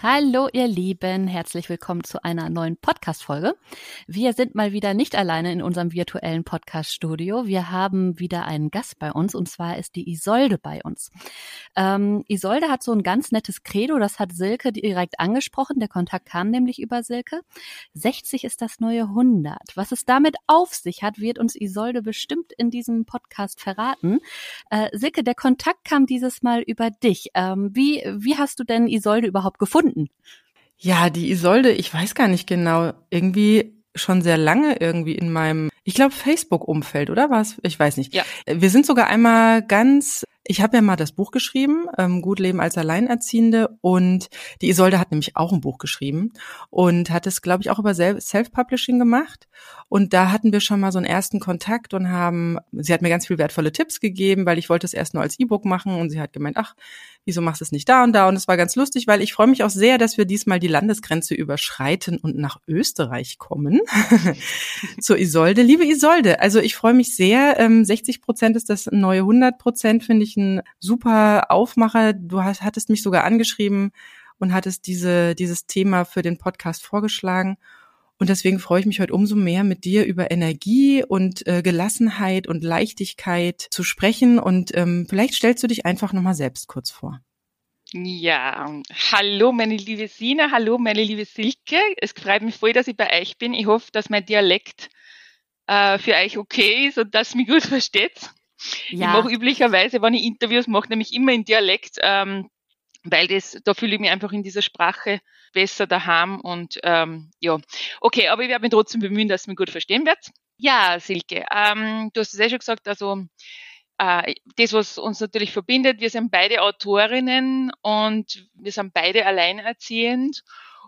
Hallo ihr Lieben, herzlich willkommen zu einer neuen Podcast-Folge. Wir sind mal wieder nicht alleine in unserem virtuellen Podcast-Studio. Wir haben wieder einen Gast bei uns und zwar ist die Isolde bei uns. Ähm, Isolde hat so ein ganz nettes Credo, das hat Silke direkt angesprochen. Der Kontakt kam nämlich über Silke. 60 ist das neue 100. Was es damit auf sich hat, wird uns Isolde bestimmt in diesem Podcast verraten. Äh, Silke, der Kontakt kam dieses Mal über dich. Ähm, wie, wie hast du denn Isolde überhaupt gefunden? Gefunden? Ja, die Isolde, ich weiß gar nicht genau, irgendwie schon sehr lange irgendwie in meinem, ich glaube, Facebook-Umfeld, oder was? Ich weiß nicht. Ja. Wir sind sogar einmal ganz ich habe ja mal das Buch geschrieben, ähm, Gut Leben als Alleinerziehende. Und die Isolde hat nämlich auch ein Buch geschrieben und hat es, glaube ich, auch über Self-Publishing gemacht. Und da hatten wir schon mal so einen ersten Kontakt und haben, sie hat mir ganz viele wertvolle Tipps gegeben, weil ich wollte es erst nur als E-Book machen und sie hat gemeint, ach, wieso machst du es nicht da und da? Und es war ganz lustig, weil ich freue mich auch sehr, dass wir diesmal die Landesgrenze überschreiten und nach Österreich kommen. Zur Isolde. Liebe Isolde, also ich freue mich sehr. 60 ähm, Prozent ist das neue 100 Prozent, finde ich ein super Aufmacher. Du hast, hattest mich sogar angeschrieben und hattest diese, dieses Thema für den Podcast vorgeschlagen. Und deswegen freue ich mich heute umso mehr, mit dir über Energie und äh, Gelassenheit und Leichtigkeit zu sprechen. Und ähm, vielleicht stellst du dich einfach nochmal selbst kurz vor. Ja, hallo meine liebe Sina, hallo meine liebe Silke. Es freut mich voll, dass ich bei euch bin. Ich hoffe, dass mein Dialekt äh, für euch okay ist und dass ihr mich gut versteht. Ja. Ich mache üblicherweise, wenn ich Interviews mache, nämlich immer in Dialekt, ähm, weil das, da fühle ich mich einfach in dieser Sprache besser daheim und ähm, ja. Okay, aber ich werde mich trotzdem bemühen, dass ihr mich gut verstehen wird. Ja, Silke, ähm, du hast es ja schon gesagt, also äh, das, was uns natürlich verbindet, wir sind beide Autorinnen und wir sind beide alleinerziehend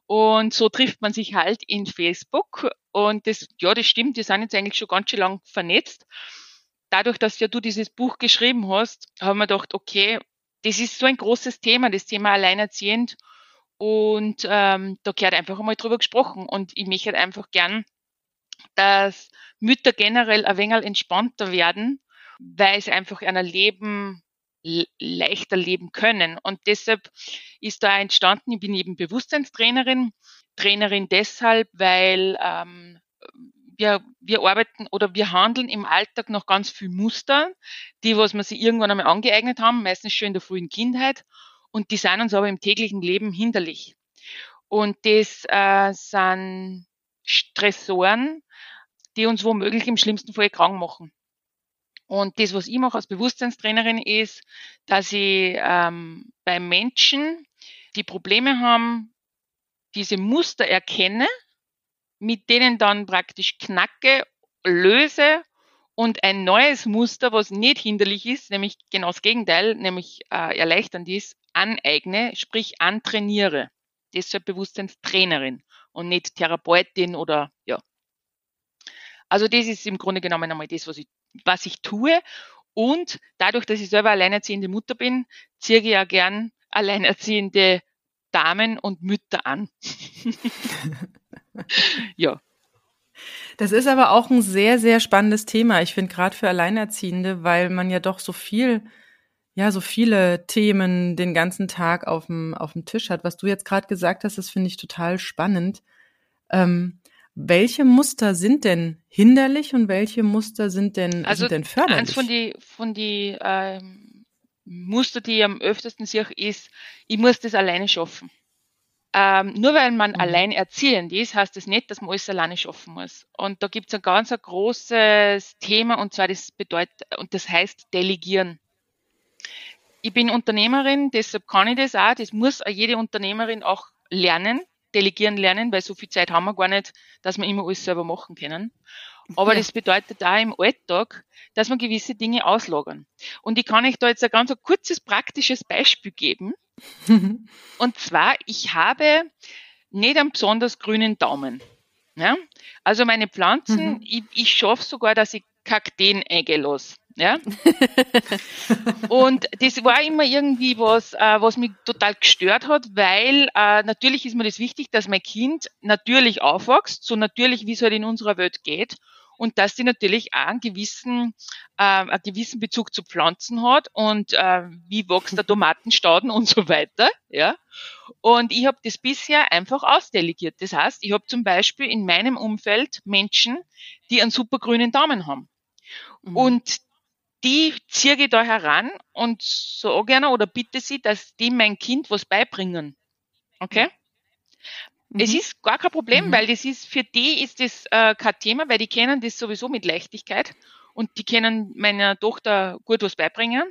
und so trifft man sich halt in Facebook und das, ja, das stimmt, wir sind jetzt eigentlich schon ganz schön lang vernetzt dadurch, dass ja du dieses Buch geschrieben hast, haben wir gedacht, okay, das ist so ein großes Thema, das Thema Alleinerziehend. Und ähm, da gehört einfach einmal drüber gesprochen. Und ich möchte einfach gern, dass Mütter generell ein wenig entspannter werden, weil sie einfach ein Leben leichter leben können. Und deshalb ist da entstanden, ich bin eben Bewusstseinstrainerin, Trainerin deshalb, weil ähm, wir, wir arbeiten oder wir handeln im Alltag noch ganz viel Muster, die, was wir sich irgendwann einmal angeeignet haben, meistens schon in der frühen Kindheit. Und die sind uns aber im täglichen Leben hinderlich. Und das äh, sind Stressoren, die uns womöglich im schlimmsten Fall krank machen. Und das, was ich mache als Bewusstseinstrainerin, ist, dass ich ähm, bei Menschen, die Probleme haben, diese Muster erkenne mit denen dann praktisch knacke, löse und ein neues Muster, was nicht hinderlich ist, nämlich genau das Gegenteil, nämlich äh, erleichternd ist, aneigne, sprich antrainiere. Deshalb Bewusstseinstrainerin und nicht Therapeutin oder ja. Also das ist im Grunde genommen einmal das, was ich, was ich tue. Und dadurch, dass ich selber alleinerziehende Mutter bin, ziehe ich ja gern alleinerziehende Damen und Mütter an. ja. Das ist aber auch ein sehr, sehr spannendes Thema. Ich finde gerade für Alleinerziehende, weil man ja doch so viel, ja, so viele Themen den ganzen Tag auf dem, auf dem Tisch hat. Was du jetzt gerade gesagt hast, das finde ich total spannend. Ähm, welche Muster sind denn hinderlich und welche Muster sind denn, also sind denn förderlich? Eins von die, von die ähm, Muster, die ich am öftesten sehe, ist, ich muss das alleine schaffen. Ähm, nur weil man mhm. allein erziehend ist, heißt das nicht, dass man alles alleine schaffen muss. Und da gibt es ein ganz ein großes Thema und zwar das bedeutet, und das heißt Delegieren. Ich bin Unternehmerin, deshalb kann ich das auch. Das muss jede Unternehmerin auch lernen, delegieren lernen, weil so viel Zeit haben wir gar nicht, dass wir immer alles selber machen können. Aber ja. das bedeutet da im Alltag, dass wir gewisse Dinge auslagern. Und ich kann euch da jetzt ein ganz ein kurzes praktisches Beispiel geben. Und zwar, ich habe nicht einen besonders grünen Daumen. Ja? Also meine Pflanzen, mhm. ich, ich schaffe sogar, dass ich Kakteen eingelassen. Ja? und das war immer irgendwie was, äh, was mich total gestört hat, weil äh, natürlich ist mir das wichtig, dass mein Kind natürlich aufwächst, so natürlich, wie es halt in unserer Welt geht und dass sie natürlich auch einen gewissen, äh, einen gewissen Bezug zu Pflanzen hat und äh, wie wächst der Tomatenstauden und so weiter. Ja. Und ich habe das bisher einfach ausdelegiert. Das heißt, ich habe zum Beispiel in meinem Umfeld Menschen, die einen super grünen Daumen haben. Mhm. Und die ziehe ich da heran und so gerne oder bitte sie, dass die mein Kind was beibringen. Okay? Mhm. Es ist gar kein Problem, mhm. weil das ist, für die ist das äh, kein Thema, weil die kennen das sowieso mit Leichtigkeit und die können meiner Tochter gut was beibringen.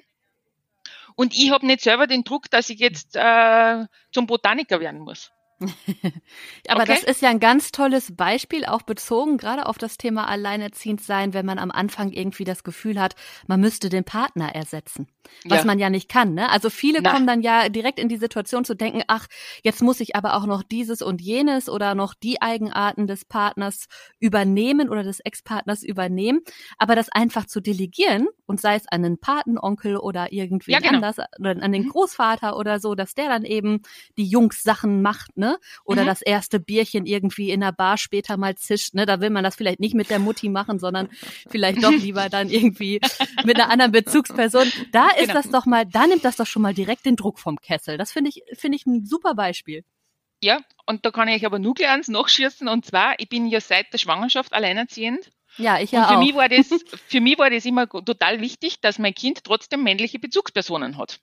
Und ich habe nicht selber den Druck, dass ich jetzt äh, zum Botaniker werden muss. Aber okay. das ist ja ein ganz tolles Beispiel, auch bezogen gerade auf das Thema Alleinerziehend sein, wenn man am Anfang irgendwie das Gefühl hat, man müsste den Partner ersetzen. Was ja. man ja nicht kann, ne? Also viele Na. kommen dann ja direkt in die Situation zu denken, ach, jetzt muss ich aber auch noch dieses und jenes oder noch die Eigenarten des Partners übernehmen oder des Ex-Partners übernehmen. Aber das einfach zu delegieren und sei es an den Patenonkel oder irgendwie ja, genau. anders oder an den mhm. Großvater oder so, dass der dann eben die Jungs Sachen macht, ne? Oder mhm. das erste Bierchen irgendwie in der Bar später mal zischt, ne? Da will man das vielleicht nicht mit der Mutti machen, sondern vielleicht doch lieber dann irgendwie mit einer anderen Bezugsperson. Da ist genau. das doch mal, da nimmt das doch schon mal direkt den Druck vom Kessel. Das finde ich, finde ich ein super Beispiel. Ja, und da kann ich aber nur gleich eins nachschießen. Und zwar, ich bin ja seit der Schwangerschaft alleinerziehend. Ja, ich ja und für auch. Mich war das, für mich war das immer total wichtig, dass mein Kind trotzdem männliche Bezugspersonen hat.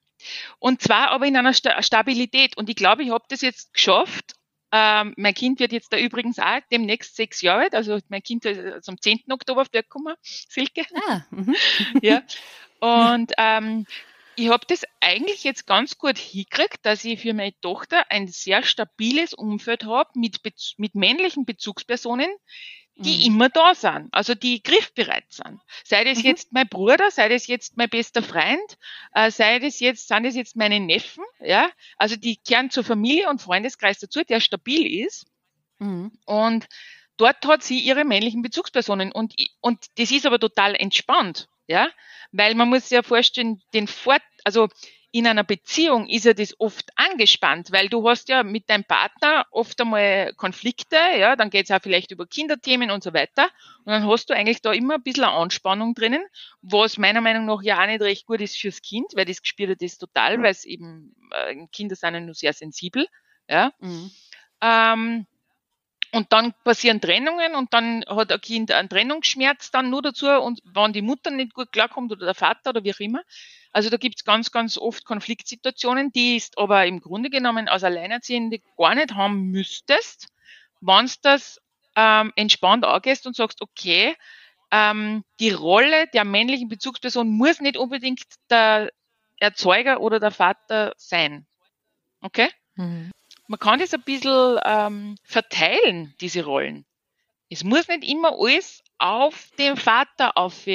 Und zwar aber in einer Stabilität. Und ich glaube, ich habe das jetzt geschafft. Ähm, mein Kind wird jetzt da übrigens auch demnächst sechs Jahre alt. Also mein Kind ist am 10. Oktober auf der gekommen, Silke. Ah, mhm. ja. Und ähm, ich habe das eigentlich jetzt ganz gut hingekriegt, dass ich für meine Tochter ein sehr stabiles Umfeld habe mit, mit männlichen Bezugspersonen, die mhm. immer da sind, also die griffbereit sind. Sei das mhm. jetzt mein Bruder, sei das jetzt mein bester Freund, äh, sei das jetzt, sind das jetzt meine Neffen, ja, also die kehren zur Familie und Freundeskreis dazu, der stabil ist. Mhm. Und dort hat sie ihre männlichen Bezugspersonen und, und das ist aber total entspannt, ja, weil man muss sich ja vorstellen, den Fort, also in einer Beziehung ist ja das oft angespannt, weil du hast ja mit deinem Partner oft einmal Konflikte, ja, dann geht es auch vielleicht über Kinderthemen und so weiter. Und dann hast du eigentlich da immer ein bisschen eine Anspannung drinnen, was meiner Meinung nach ja auch nicht recht gut ist fürs Kind, weil das spürt das total, weil es eben, äh, Kinder sind ja nur sehr sensibel, ja. Mhm. Ähm, und dann passieren Trennungen und dann hat ein Kind einen Trennungsschmerz dann nur dazu und wenn die Mutter nicht gut klarkommt oder der Vater oder wie auch immer. Also da gibt's ganz, ganz oft Konfliktsituationen, die ist aber im Grunde genommen als Alleinerziehende gar nicht haben müsstest, wenn das ähm, entspannt angehst und sagst, okay, ähm, die Rolle der männlichen Bezugsperson muss nicht unbedingt der Erzeuger oder der Vater sein. Okay? Mhm man kann das ein bisschen ähm, verteilen, diese Rollen. Es muss nicht immer alles auf den Vater auf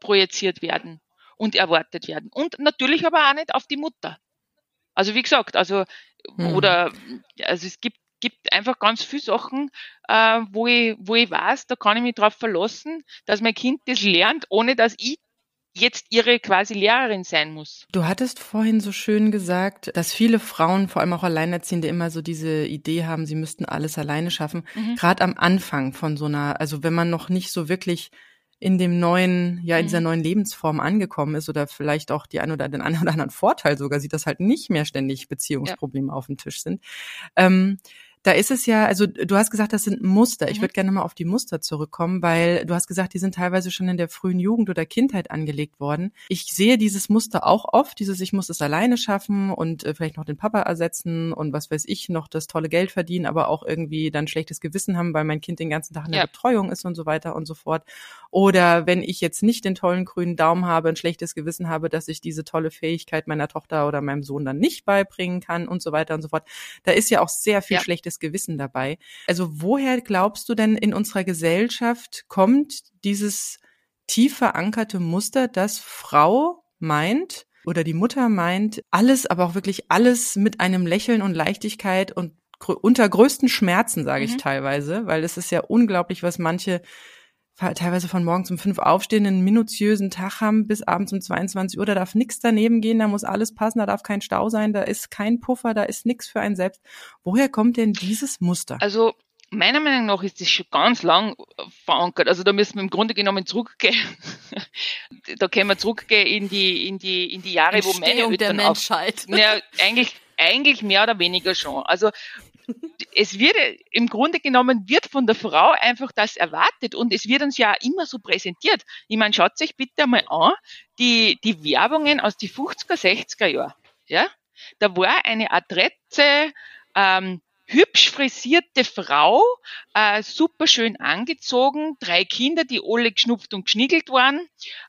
projiziert werden und erwartet werden. Und natürlich aber auch nicht auf die Mutter. Also wie gesagt, also mhm. oder also es gibt gibt einfach ganz viele Sachen, äh, wo ich wo ich weiß, da kann ich mich darauf verlassen, dass mein Kind das lernt, ohne dass ich jetzt ihre quasi Lehrerin sein muss. Du hattest vorhin so schön gesagt, dass viele Frauen, vor allem auch Alleinerziehende, immer so diese Idee haben, sie müssten alles alleine schaffen. Mhm. Gerade am Anfang von so einer, also wenn man noch nicht so wirklich in dem neuen, ja, in dieser mhm. neuen Lebensform angekommen ist oder vielleicht auch die ein oder den einen oder anderen Vorteil sogar sieht, dass halt nicht mehr ständig Beziehungsprobleme ja. auf dem Tisch sind. Ähm, da ist es ja, also du hast gesagt, das sind Muster. Ich mhm. würde gerne mal auf die Muster zurückkommen, weil du hast gesagt, die sind teilweise schon in der frühen Jugend oder Kindheit angelegt worden. Ich sehe dieses Muster auch oft, dieses ich muss es alleine schaffen und äh, vielleicht noch den Papa ersetzen und was weiß ich, noch das tolle Geld verdienen, aber auch irgendwie dann schlechtes Gewissen haben, weil mein Kind den ganzen Tag in der ja. Betreuung ist und so weiter und so fort. Oder wenn ich jetzt nicht den tollen grünen Daumen habe, ein schlechtes Gewissen habe, dass ich diese tolle Fähigkeit meiner Tochter oder meinem Sohn dann nicht beibringen kann und so weiter und so fort. Da ist ja auch sehr viel ja. schlechtes Gewissen dabei. Also woher glaubst du denn in unserer Gesellschaft kommt dieses tief verankerte Muster, dass Frau meint, oder die Mutter meint, alles, aber auch wirklich alles mit einem Lächeln und Leichtigkeit und unter größten Schmerzen, sage ich mhm. teilweise, weil es ist ja unglaublich, was manche teilweise von morgens um fünf aufstehen, einen minutiösen Tag haben bis abends um 22 Uhr. Da darf nichts daneben gehen, da muss alles passen, da darf kein Stau sein, da ist kein Puffer, da ist nichts für einen selbst. Woher kommt denn dieses Muster? Also meiner Meinung nach ist das schon ganz lang verankert. Also da müssen wir im Grunde genommen zurückgehen. da können wir zurückgehen in die, in die, in die Jahre, wo meine Eltern der Menschheit. Auf, ja, eigentlich, eigentlich mehr oder weniger schon. Also es wird im Grunde genommen wird von der Frau einfach das erwartet und es wird uns ja immer so präsentiert. Ich meine, schaut euch bitte mal an, die, die Werbungen aus die 50er, 60er Jahren. Ja? Da war eine Adresse, ähm, hübsch frisierte Frau, äh, super schön angezogen, drei Kinder, die alle geschnupft und geschniegelt waren.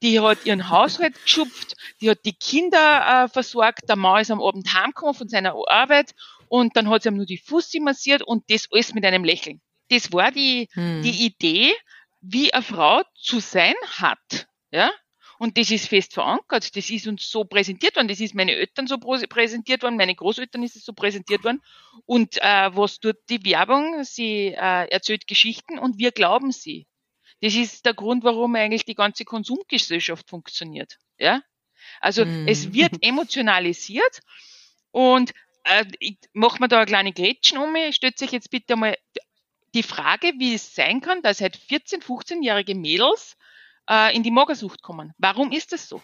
Die hat ihren Haushalt geschupft, die hat die Kinder äh, versorgt, der Mann ist am Abend heimgekommen von seiner Arbeit und dann hat sie ihm nur die Fussi massiert und das alles mit einem Lächeln. Das war die, hm. die Idee, wie eine Frau zu sein hat. Ja? Und das ist fest verankert. Das ist uns so präsentiert worden. Das ist meine Eltern so präsentiert worden. Meine Großeltern ist es so präsentiert worden. Und äh, was tut die Werbung? Sie äh, erzählt Geschichten und wir glauben sie. Das ist der Grund, warum eigentlich die ganze Konsumgesellschaft funktioniert. Ja? Also mhm. es wird emotionalisiert und äh, ich mache mir da eine kleine Gretchen um mich. Stellt sich jetzt bitte mal die Frage, wie es sein kann, dass halt 14-, 15-jährige Mädels äh, in die Magersucht kommen. Warum ist das so?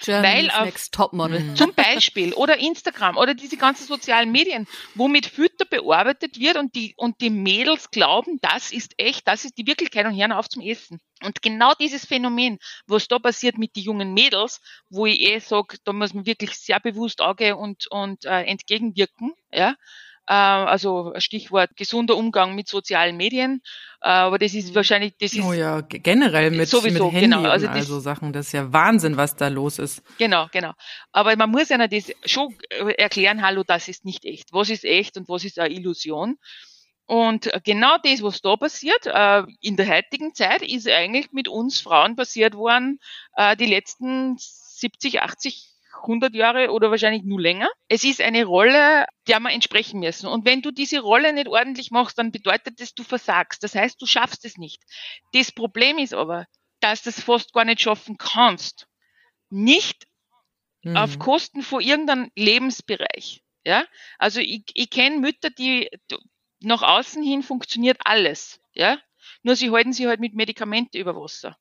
Germany's Weil Next Topmodel. Mhm. Zum Beispiel oder Instagram oder diese ganzen sozialen Medien, wo mit Fütter bearbeitet wird und die, und die Mädels glauben, das ist echt, das ist die Wirklichkeit und hören auf zum Essen. Und genau dieses Phänomen, was da passiert mit den jungen Mädels, wo ich eh sage, da muss man wirklich sehr bewusst Auge und, und äh, entgegenwirken, ja, also Stichwort gesunder Umgang mit sozialen Medien. Äh, aber das ist mhm. wahrscheinlich, das ist. Oh ja, generell mit, sowieso, mit Handy genau. Also, das, also Sachen, das ist ja Wahnsinn, was da los ist. Genau, genau. Aber man muss ja das schon erklären, hallo, das ist nicht echt. Was ist echt und was ist eine Illusion? Und genau das, was da passiert, äh, in der heutigen Zeit, ist eigentlich mit uns Frauen passiert worden, äh, die letzten 70, 80 100 Jahre oder wahrscheinlich nur länger. Es ist eine Rolle, der wir entsprechen müssen. Und wenn du diese Rolle nicht ordentlich machst, dann bedeutet das, du versagst. Das heißt, du schaffst es nicht. Das Problem ist aber, dass du es fast gar nicht schaffen kannst. Nicht mhm. auf Kosten von irgendeinem Lebensbereich. Ja, also ich, ich kenne Mütter, die nach außen hin funktioniert alles. Ja, nur sie halten sich halt mit Medikamenten über Wasser.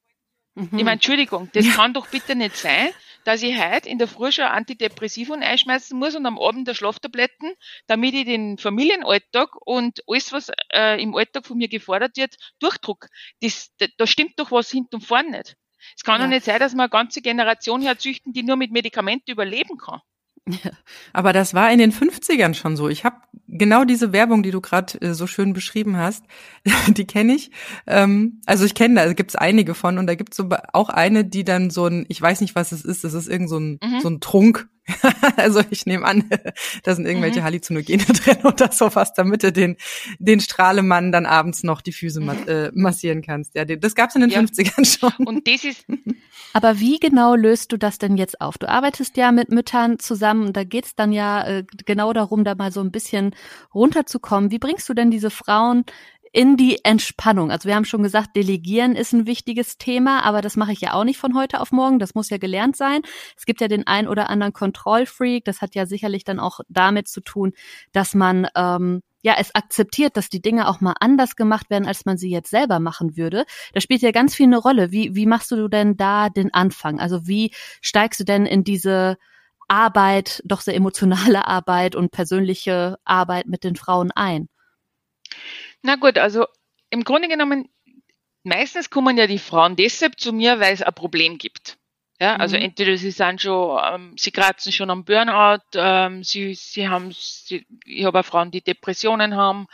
Mhm. Ich meine, Entschuldigung, das ja. kann doch bitte nicht sein, dass ich heute in der Früh schon Antidepressivum einschmeißen muss und am Abend der Schlaftabletten, damit ich den Familienalltag und alles, was äh, im Alltag von mir gefordert wird, durchdruck. Das, da, da stimmt doch was hinten und vorn nicht. Es kann ja. doch nicht sein, dass man eine ganze Generation herzüchten, die nur mit Medikamenten überleben kann. Ja. Aber das war in den 50ern schon so. Ich habe genau diese Werbung, die du gerade äh, so schön beschrieben hast, die kenne ich. Ähm, also ich kenne, da also gibt's einige von und da gibt's so auch eine, die dann so ein, ich weiß nicht, was es ist, das ist irgend so ein, mhm. so ein Trunk. also ich nehme an, da sind irgendwelche mhm. Halluzinogene drin oder sowas, damit du den, den Strahlemann dann abends noch die Füße ma äh, massieren kannst. Ja, das gab's in den ja. 50ern schon. Und das ist, Aber wie genau löst du das denn jetzt auf? Du arbeitest ja mit Müttern zusammen und da geht's dann ja äh, genau darum, da mal so ein bisschen runterzukommen. Wie bringst du denn diese Frauen in die Entspannung. Also wir haben schon gesagt, Delegieren ist ein wichtiges Thema, aber das mache ich ja auch nicht von heute auf morgen. Das muss ja gelernt sein. Es gibt ja den ein oder anderen Kontrollfreak. Das hat ja sicherlich dann auch damit zu tun, dass man ähm, ja es akzeptiert, dass die Dinge auch mal anders gemacht werden, als man sie jetzt selber machen würde. Da spielt ja ganz viel eine Rolle. Wie wie machst du denn da den Anfang? Also wie steigst du denn in diese Arbeit, doch sehr emotionale Arbeit und persönliche Arbeit mit den Frauen ein? Na gut, also im Grunde genommen, meistens kommen ja die Frauen deshalb zu mir, weil es ein Problem gibt. Ja, also mhm. entweder sie sind schon, ähm, sie kratzen schon am Burnout, ähm, sie, sie haben, sie, ich habe auch Frauen, die Depressionen haben,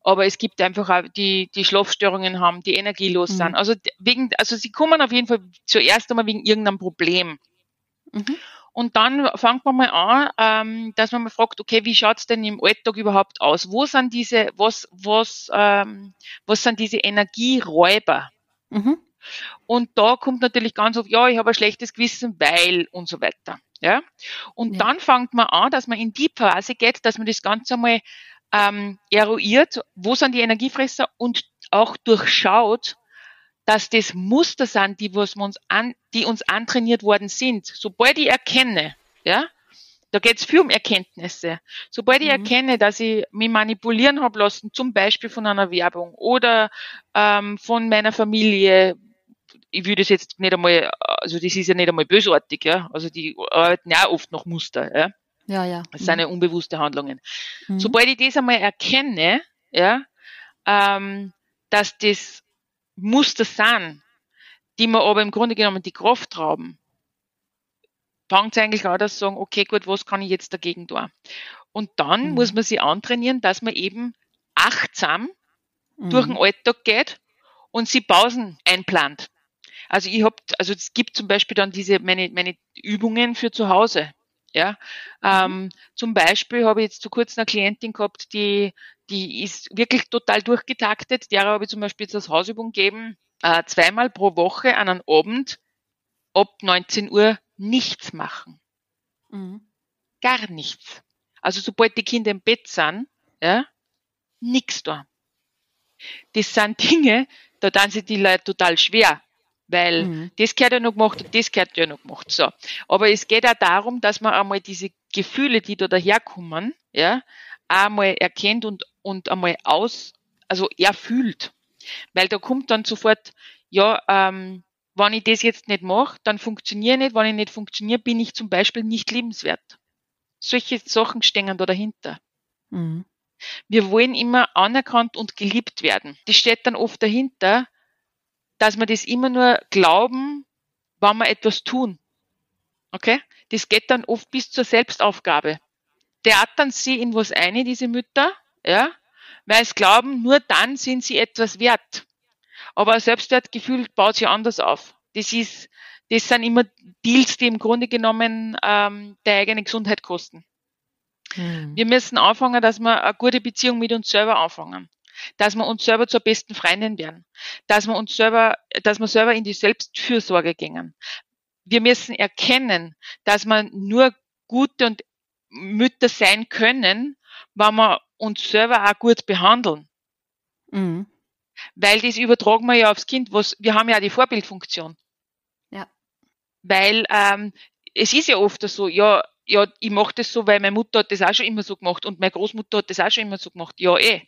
aber es gibt einfach auch die, die Schlafstörungen haben, die energielos mhm. sind. Also wegen, also sie kommen auf jeden Fall zuerst einmal wegen irgendeinem Problem. Mhm. Und dann fängt man mal an, ähm, dass man mal fragt, okay, wie schaut's denn im Alltag überhaupt aus? Wo sind diese, was, was, ähm, was sind diese Energieräuber? Mhm. Und da kommt natürlich ganz oft, ja, ich habe ein schlechtes Gewissen, weil und so weiter. Ja. Und ja. dann fängt man an, dass man in die Phase geht, dass man das Ganze mal ähm, eruiert, wo sind die Energiefresser und auch durchschaut, dass das Muster sind, die, was uns an, die uns antrainiert worden sind. Sobald ich erkenne, ja, da geht es viel um Erkenntnisse. Sobald ich mhm. erkenne, dass ich mich manipulieren habe lassen, zum Beispiel von einer Werbung oder ähm, von meiner Familie, ich würde das jetzt nicht einmal, also das ist ja nicht einmal bösartig, ja. Also die arbeiten ja oft nach Muster, ja. Ja, ja. Das sind ja mhm. unbewusste Handlungen. Mhm. Sobald ich das einmal erkenne, ja, ähm, dass das Muster sind, die mir aber im Grunde genommen die Kraft rauben, fängt es eigentlich an, dass sagen, okay, gut, was kann ich jetzt dagegen tun? Und dann mhm. muss man sich antrainieren, dass man eben achtsam mhm. durch den Alltag geht und sie Pausen einplant. Also ich habe, also es gibt zum Beispiel dann diese meine meine Übungen für zu Hause. Ja, ähm, zum Beispiel habe ich jetzt zu kurz eine Klientin gehabt, die die ist wirklich total durchgetaktet. Der habe ich zum Beispiel jetzt als Hausübung gegeben, äh, zweimal pro Woche an einem Abend ab 19 Uhr nichts machen. Mhm. Gar nichts. Also sobald die Kinder im Bett sind, ja, nichts da. Das sind Dinge, da dann sich die Leute total schwer, weil mhm. das gehört ja noch gemacht und das gehört ja noch gemacht. So. Aber es geht auch darum, dass man einmal diese Gefühle, die da daherkommen, ja, einmal erkennt und, und einmal aus, also erfüllt. Weil da kommt dann sofort, ja, ähm, wenn ich das jetzt nicht mache, dann funktioniere ich nicht. Wenn ich nicht funktioniere, bin ich zum Beispiel nicht liebenswert. Solche Sachen stehen da dahinter. Mhm. Wir wollen immer anerkannt und geliebt werden. Das steht dann oft dahinter, dass wir das immer nur glauben, wenn wir etwas tun. Okay? Das geht dann oft bis zur Selbstaufgabe. Theatern sie in was eine, diese Mütter, ja, weil es glauben, nur dann sind sie etwas wert. Aber Selbstwertgefühl baut sich anders auf. Das ist, das sind immer Deals, die im Grunde genommen ähm, der eigene Gesundheit kosten. Hm. Wir müssen anfangen, dass wir eine gute Beziehung mit uns selber anfangen. Dass wir uns selber zur besten Freundin werden. Dass wir uns selber, dass wir selber in die Selbstfürsorge gehen. Wir müssen erkennen, dass wir nur gute und Mütter sein können, wenn wir uns selber auch gut behandeln. Mhm. Weil das übertragen wir ja aufs Kind, was, wir haben ja auch die Vorbildfunktion. Ja. Weil ähm, es ist ja oft so, ja, ja, ich mache das so, weil meine Mutter hat das auch schon immer so gemacht und meine Großmutter hat das auch schon immer so gemacht. Ja, eh.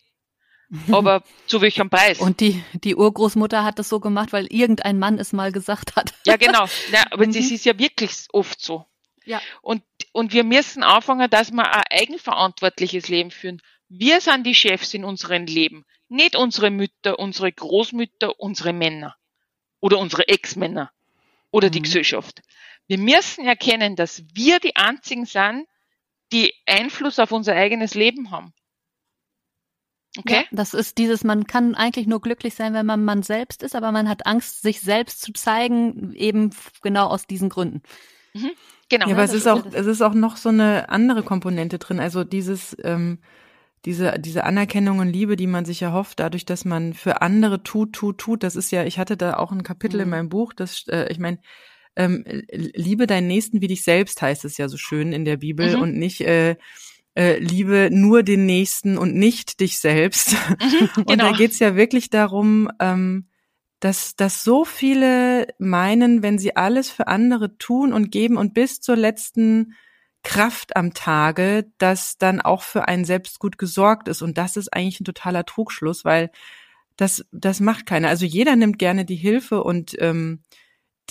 Aber zu welchem Preis? Und die, die Urgroßmutter hat das so gemacht, weil irgendein Mann es mal gesagt hat. Ja, genau. Ja, aber das ist ja wirklich oft so. Ja. Und, und wir müssen anfangen, dass wir ein eigenverantwortliches Leben führen. Wir sind die Chefs in unserem Leben, nicht unsere Mütter, unsere Großmütter, unsere Männer oder unsere Ex-Männer oder mhm. die Gesellschaft. Wir müssen erkennen, dass wir die einzigen sind, die Einfluss auf unser eigenes Leben haben. Okay? Ja, das ist dieses, man kann eigentlich nur glücklich sein, wenn man man selbst ist, aber man hat Angst, sich selbst zu zeigen, eben genau aus diesen Gründen. Mhm. Genau. Ja, aber es ist auch, es ist auch noch so eine andere Komponente drin. Also dieses, ähm, diese, diese Anerkennung und Liebe, die man sich erhofft, dadurch, dass man für andere tut, tut, tut. Das ist ja, ich hatte da auch ein Kapitel mhm. in meinem Buch, das, äh, ich meine, ähm, liebe deinen Nächsten wie dich selbst, heißt es ja so schön in der Bibel mhm. und nicht äh, äh, liebe nur den Nächsten und nicht dich selbst. Mhm, genau. Und da genau. geht's ja wirklich darum, ähm, dass, dass so viele meinen, wenn sie alles für andere tun und geben und bis zur letzten Kraft am Tage, dass dann auch für einen selbst gut gesorgt ist. Und das ist eigentlich ein totaler Trugschluss, weil das, das macht keiner. Also jeder nimmt gerne die Hilfe und ähm,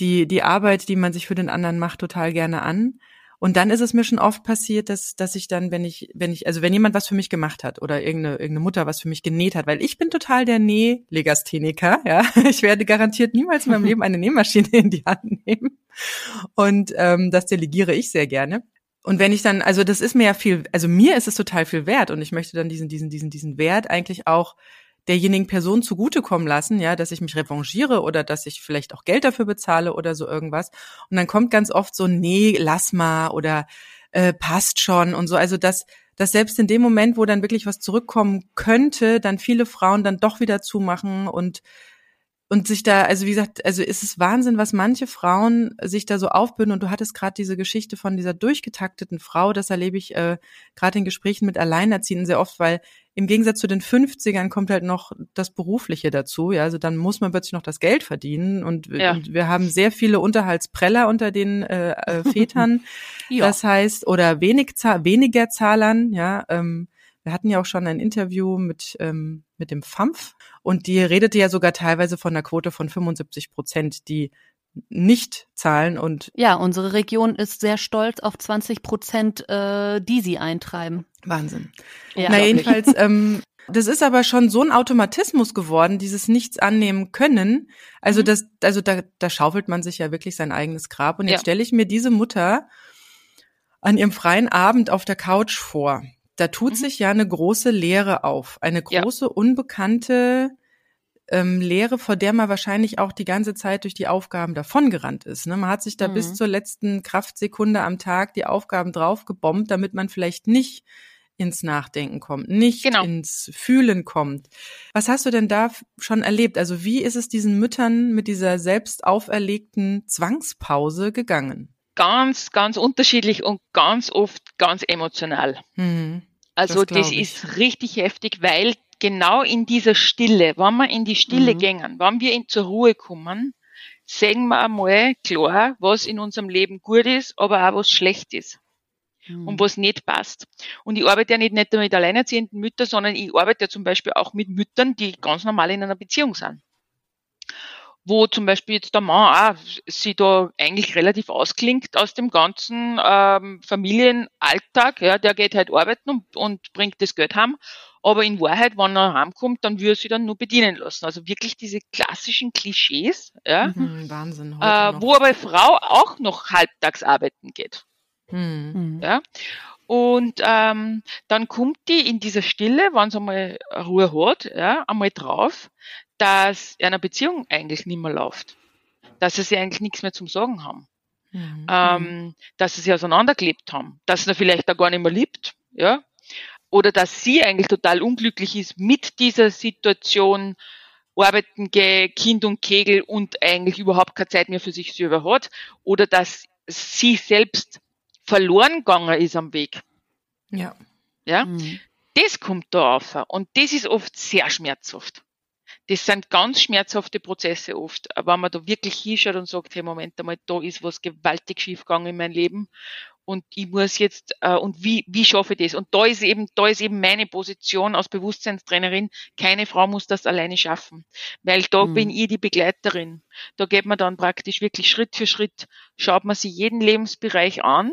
die, die Arbeit, die man sich für den anderen macht, total gerne an. Und dann ist es mir schon oft passiert, dass, dass ich dann, wenn ich, wenn ich, also wenn jemand was für mich gemacht hat oder irgendeine, irgendeine Mutter was für mich genäht hat, weil ich bin total der Nählegastheniker, ja. Ich werde garantiert niemals in meinem Leben eine Nähmaschine in die Hand nehmen. Und ähm, das delegiere ich sehr gerne. Und wenn ich dann, also das ist mir ja viel, also mir ist es total viel wert und ich möchte dann diesen, diesen, diesen, diesen Wert eigentlich auch derjenigen Person zugutekommen lassen, ja, dass ich mich revanchiere oder dass ich vielleicht auch Geld dafür bezahle oder so irgendwas. Und dann kommt ganz oft so, nee, lass mal oder äh, passt schon und so. Also dass, dass selbst in dem Moment, wo dann wirklich was zurückkommen könnte, dann viele Frauen dann doch wieder zumachen und und sich da, also wie gesagt, also ist es Wahnsinn, was manche Frauen sich da so aufbünden. Und du hattest gerade diese Geschichte von dieser durchgetakteten Frau, das erlebe ich äh, gerade in Gesprächen mit Alleinerziehenden sehr oft, weil im Gegensatz zu den 50ern kommt halt noch das Berufliche dazu. Ja, also dann muss man plötzlich noch das Geld verdienen und, ja. und wir haben sehr viele Unterhaltspreller unter den äh, äh, Vätern. ja. Das heißt, oder wenig, weniger Zahlern, ja. Ähm, wir hatten ja auch schon ein Interview mit, ähm, mit dem FAMF und die redete ja sogar teilweise von einer Quote von 75 Prozent, die nicht zahlen und ja, unsere Region ist sehr stolz auf 20 Prozent, äh, die sie eintreiben. Wahnsinn. Ja, Na jedenfalls, ähm, das ist aber schon so ein Automatismus geworden, dieses Nichts annehmen können. Also mhm. das, also da, da schaufelt man sich ja wirklich sein eigenes Grab. Und jetzt ja. stelle ich mir diese Mutter an ihrem freien Abend auf der Couch vor. Da tut mhm. sich ja eine große Leere auf, eine große ja. unbekannte ähm, Lehre, vor der man wahrscheinlich auch die ganze Zeit durch die Aufgaben davongerannt ist. Ne? Man hat sich da mhm. bis zur letzten Kraftsekunde am Tag die Aufgaben draufgebombt, damit man vielleicht nicht ins Nachdenken kommt, nicht genau. ins Fühlen kommt. Was hast du denn da schon erlebt? Also wie ist es diesen Müttern mit dieser selbst auferlegten Zwangspause gegangen? Ganz, ganz unterschiedlich und ganz oft ganz emotional. Mhm. Also das, das ist richtig heftig, weil genau in dieser Stille, wenn wir in die Stille mhm. gehen, wenn wir in zur Ruhe kommen, sehen wir einmal klar, was in unserem Leben gut ist, aber auch was schlecht ist. Mhm. Und was nicht passt. Und ich arbeite ja nicht, nicht nur mit alleinerziehenden Müttern, sondern ich arbeite ja zum Beispiel auch mit Müttern, die ganz normal in einer Beziehung sind wo zum Beispiel jetzt der Mann auch sie da eigentlich relativ ausklingt aus dem ganzen ähm, Familienalltag. Ja, der geht halt arbeiten und, und bringt das Geld heim. Aber in Wahrheit, wenn er heimkommt, dann würde er sich dann nur bedienen lassen. Also wirklich diese klassischen Klischees, ja, mhm, Wahnsinn, äh, wo aber Frau auch noch halbtags arbeiten geht. Mhm. Ja. Und ähm, dann kommt die in dieser Stille, wenn sie einmal Ruhe hat, ja, einmal drauf, dass einer Beziehung eigentlich nicht mehr läuft. Dass sie eigentlich nichts mehr zum Sagen haben. Mhm. Ähm, dass sie sich auseinandergelebt haben. Dass sie vielleicht auch gar nicht mehr liebt. Ja? Oder dass sie eigentlich total unglücklich ist mit dieser Situation, arbeiten gehe, Kind und Kegel und eigentlich überhaupt keine Zeit mehr für sich selber hat. Oder dass sie selbst verloren gegangen ist am Weg. Ja. Ja. Mhm. Das kommt da auf. Und das ist oft sehr schmerzhaft das sind ganz schmerzhafte Prozesse oft, wenn man da wirklich hinschaut und sagt, hey, Moment einmal, da ist was gewaltig schiefgegangen in meinem Leben und ich muss jetzt, äh, und wie, wie schaffe ich das? Und da ist eben, da ist eben meine Position als Bewusstseinstrainerin, keine Frau muss das alleine schaffen, weil da mhm. bin ich die Begleiterin. Da geht man dann praktisch wirklich Schritt für Schritt, schaut man sich jeden Lebensbereich an,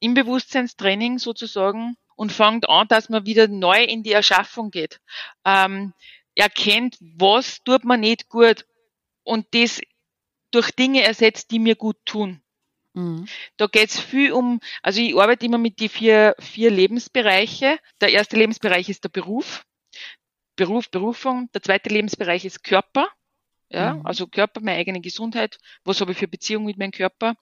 im Bewusstseinstraining sozusagen, und fängt an, dass man wieder neu in die Erschaffung geht. Ähm, erkennt, was tut man nicht gut und das durch Dinge ersetzt, die mir gut tun. Mhm. Da geht's viel um, also ich arbeite immer mit die vier, vier Lebensbereiche. Der erste Lebensbereich ist der Beruf, Beruf, Berufung. Der zweite Lebensbereich ist Körper. Ja, mhm. also Körper, meine eigene Gesundheit. Was habe ich für Beziehung mit meinem Körper?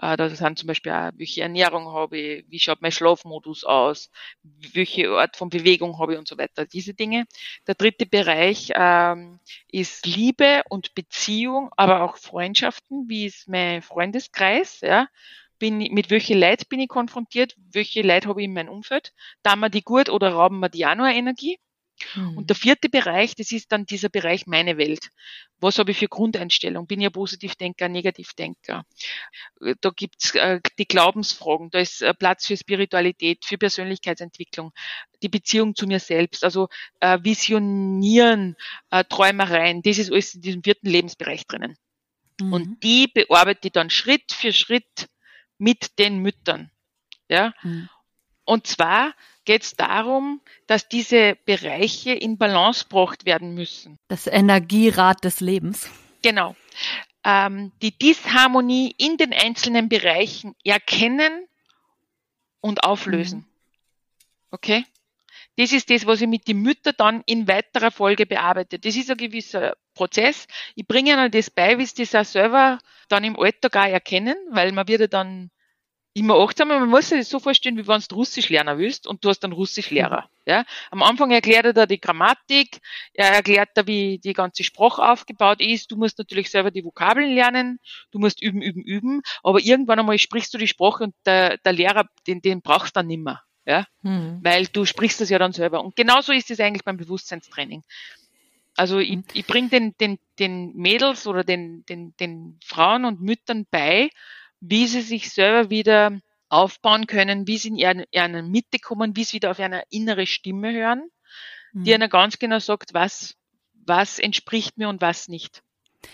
Äh, da sind zum Beispiel auch, welche Ernährung habe ich, wie schaut mein Schlafmodus aus, welche Art von Bewegung habe ich und so weiter. Diese Dinge. Der dritte Bereich ähm, ist Liebe und Beziehung, aber auch Freundschaften. Wie ist mein Freundeskreis? Ja, bin, mit welchen Leid bin ich konfrontiert? Welche Leid habe ich in meinem Umfeld? Da wir die gut oder rauben wir die auch noch Energie? Mhm. Und der vierte Bereich, das ist dann dieser Bereich meine Welt. Was habe ich für Grundeinstellung? Bin ich ein Positivdenker, ein Negativdenker? Da gibt's äh, die Glaubensfragen, da ist äh, Platz für Spiritualität, für Persönlichkeitsentwicklung, die Beziehung zu mir selbst, also äh, Visionieren, äh, Träumereien, das ist alles in diesem vierten Lebensbereich drinnen. Mhm. Und die bearbeite ich dann Schritt für Schritt mit den Müttern. Ja? Mhm. Und zwar geht es darum, dass diese Bereiche in Balance gebracht werden müssen. Das Energierad des Lebens. Genau. Ähm, die Disharmonie in den einzelnen Bereichen erkennen und auflösen. Mhm. Okay? Das ist das, was ich mit den Müttern dann in weiterer Folge bearbeite. Das ist ein gewisser Prozess. Ich bringe ihnen das bei, wie sie das auch selber dann im Alltag auch erkennen, weil man wird ja dann immer achtsamer. Man muss sich das so vorstellen, wie wenn du Russisch lernen willst und du hast einen Russischlehrer. Mhm. Ja? Am Anfang erklärt er da die Grammatik, er erklärt da, wie die ganze Sprache aufgebaut ist. Du musst natürlich selber die Vokabeln lernen, du musst üben, üben, üben, aber irgendwann einmal sprichst du die Sprache und der, der Lehrer, den, den brauchst du dann nimmer. Ja? Mhm. Weil du sprichst das ja dann selber. Und genauso ist es eigentlich beim Bewusstseinstraining. Also ich, ich bringe den, den, den Mädels oder den, den, den Frauen und Müttern bei, wie sie sich selber wieder aufbauen können, wie sie in ihre, ihre Mitte kommen, wie sie wieder auf eine innere Stimme hören, mhm. die ihnen ganz genau sagt, was, was entspricht mir und was nicht.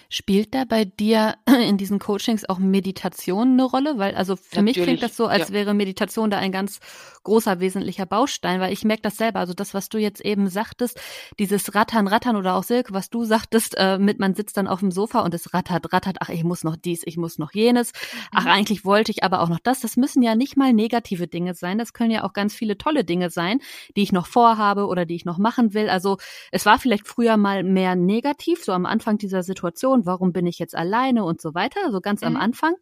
Spielt da bei dir in diesen Coachings auch Meditation eine Rolle? Weil, also für Natürlich, mich klingt das so, als ja. wäre Meditation da ein ganz großer, wesentlicher Baustein, weil ich merke das selber. Also das, was du jetzt eben sagtest, dieses Rattern, Rattern oder auch Silke, was du sagtest, äh, mit man sitzt dann auf dem Sofa und es rattert, rattert, ach, ich muss noch dies, ich muss noch jenes, ach, mhm. eigentlich wollte ich aber auch noch das. Das müssen ja nicht mal negative Dinge sein. Das können ja auch ganz viele tolle Dinge sein, die ich noch vorhabe oder die ich noch machen will. Also es war vielleicht früher mal mehr negativ, so am Anfang dieser Situation, warum bin ich jetzt alleine und so weiter, so ganz mhm. am Anfang.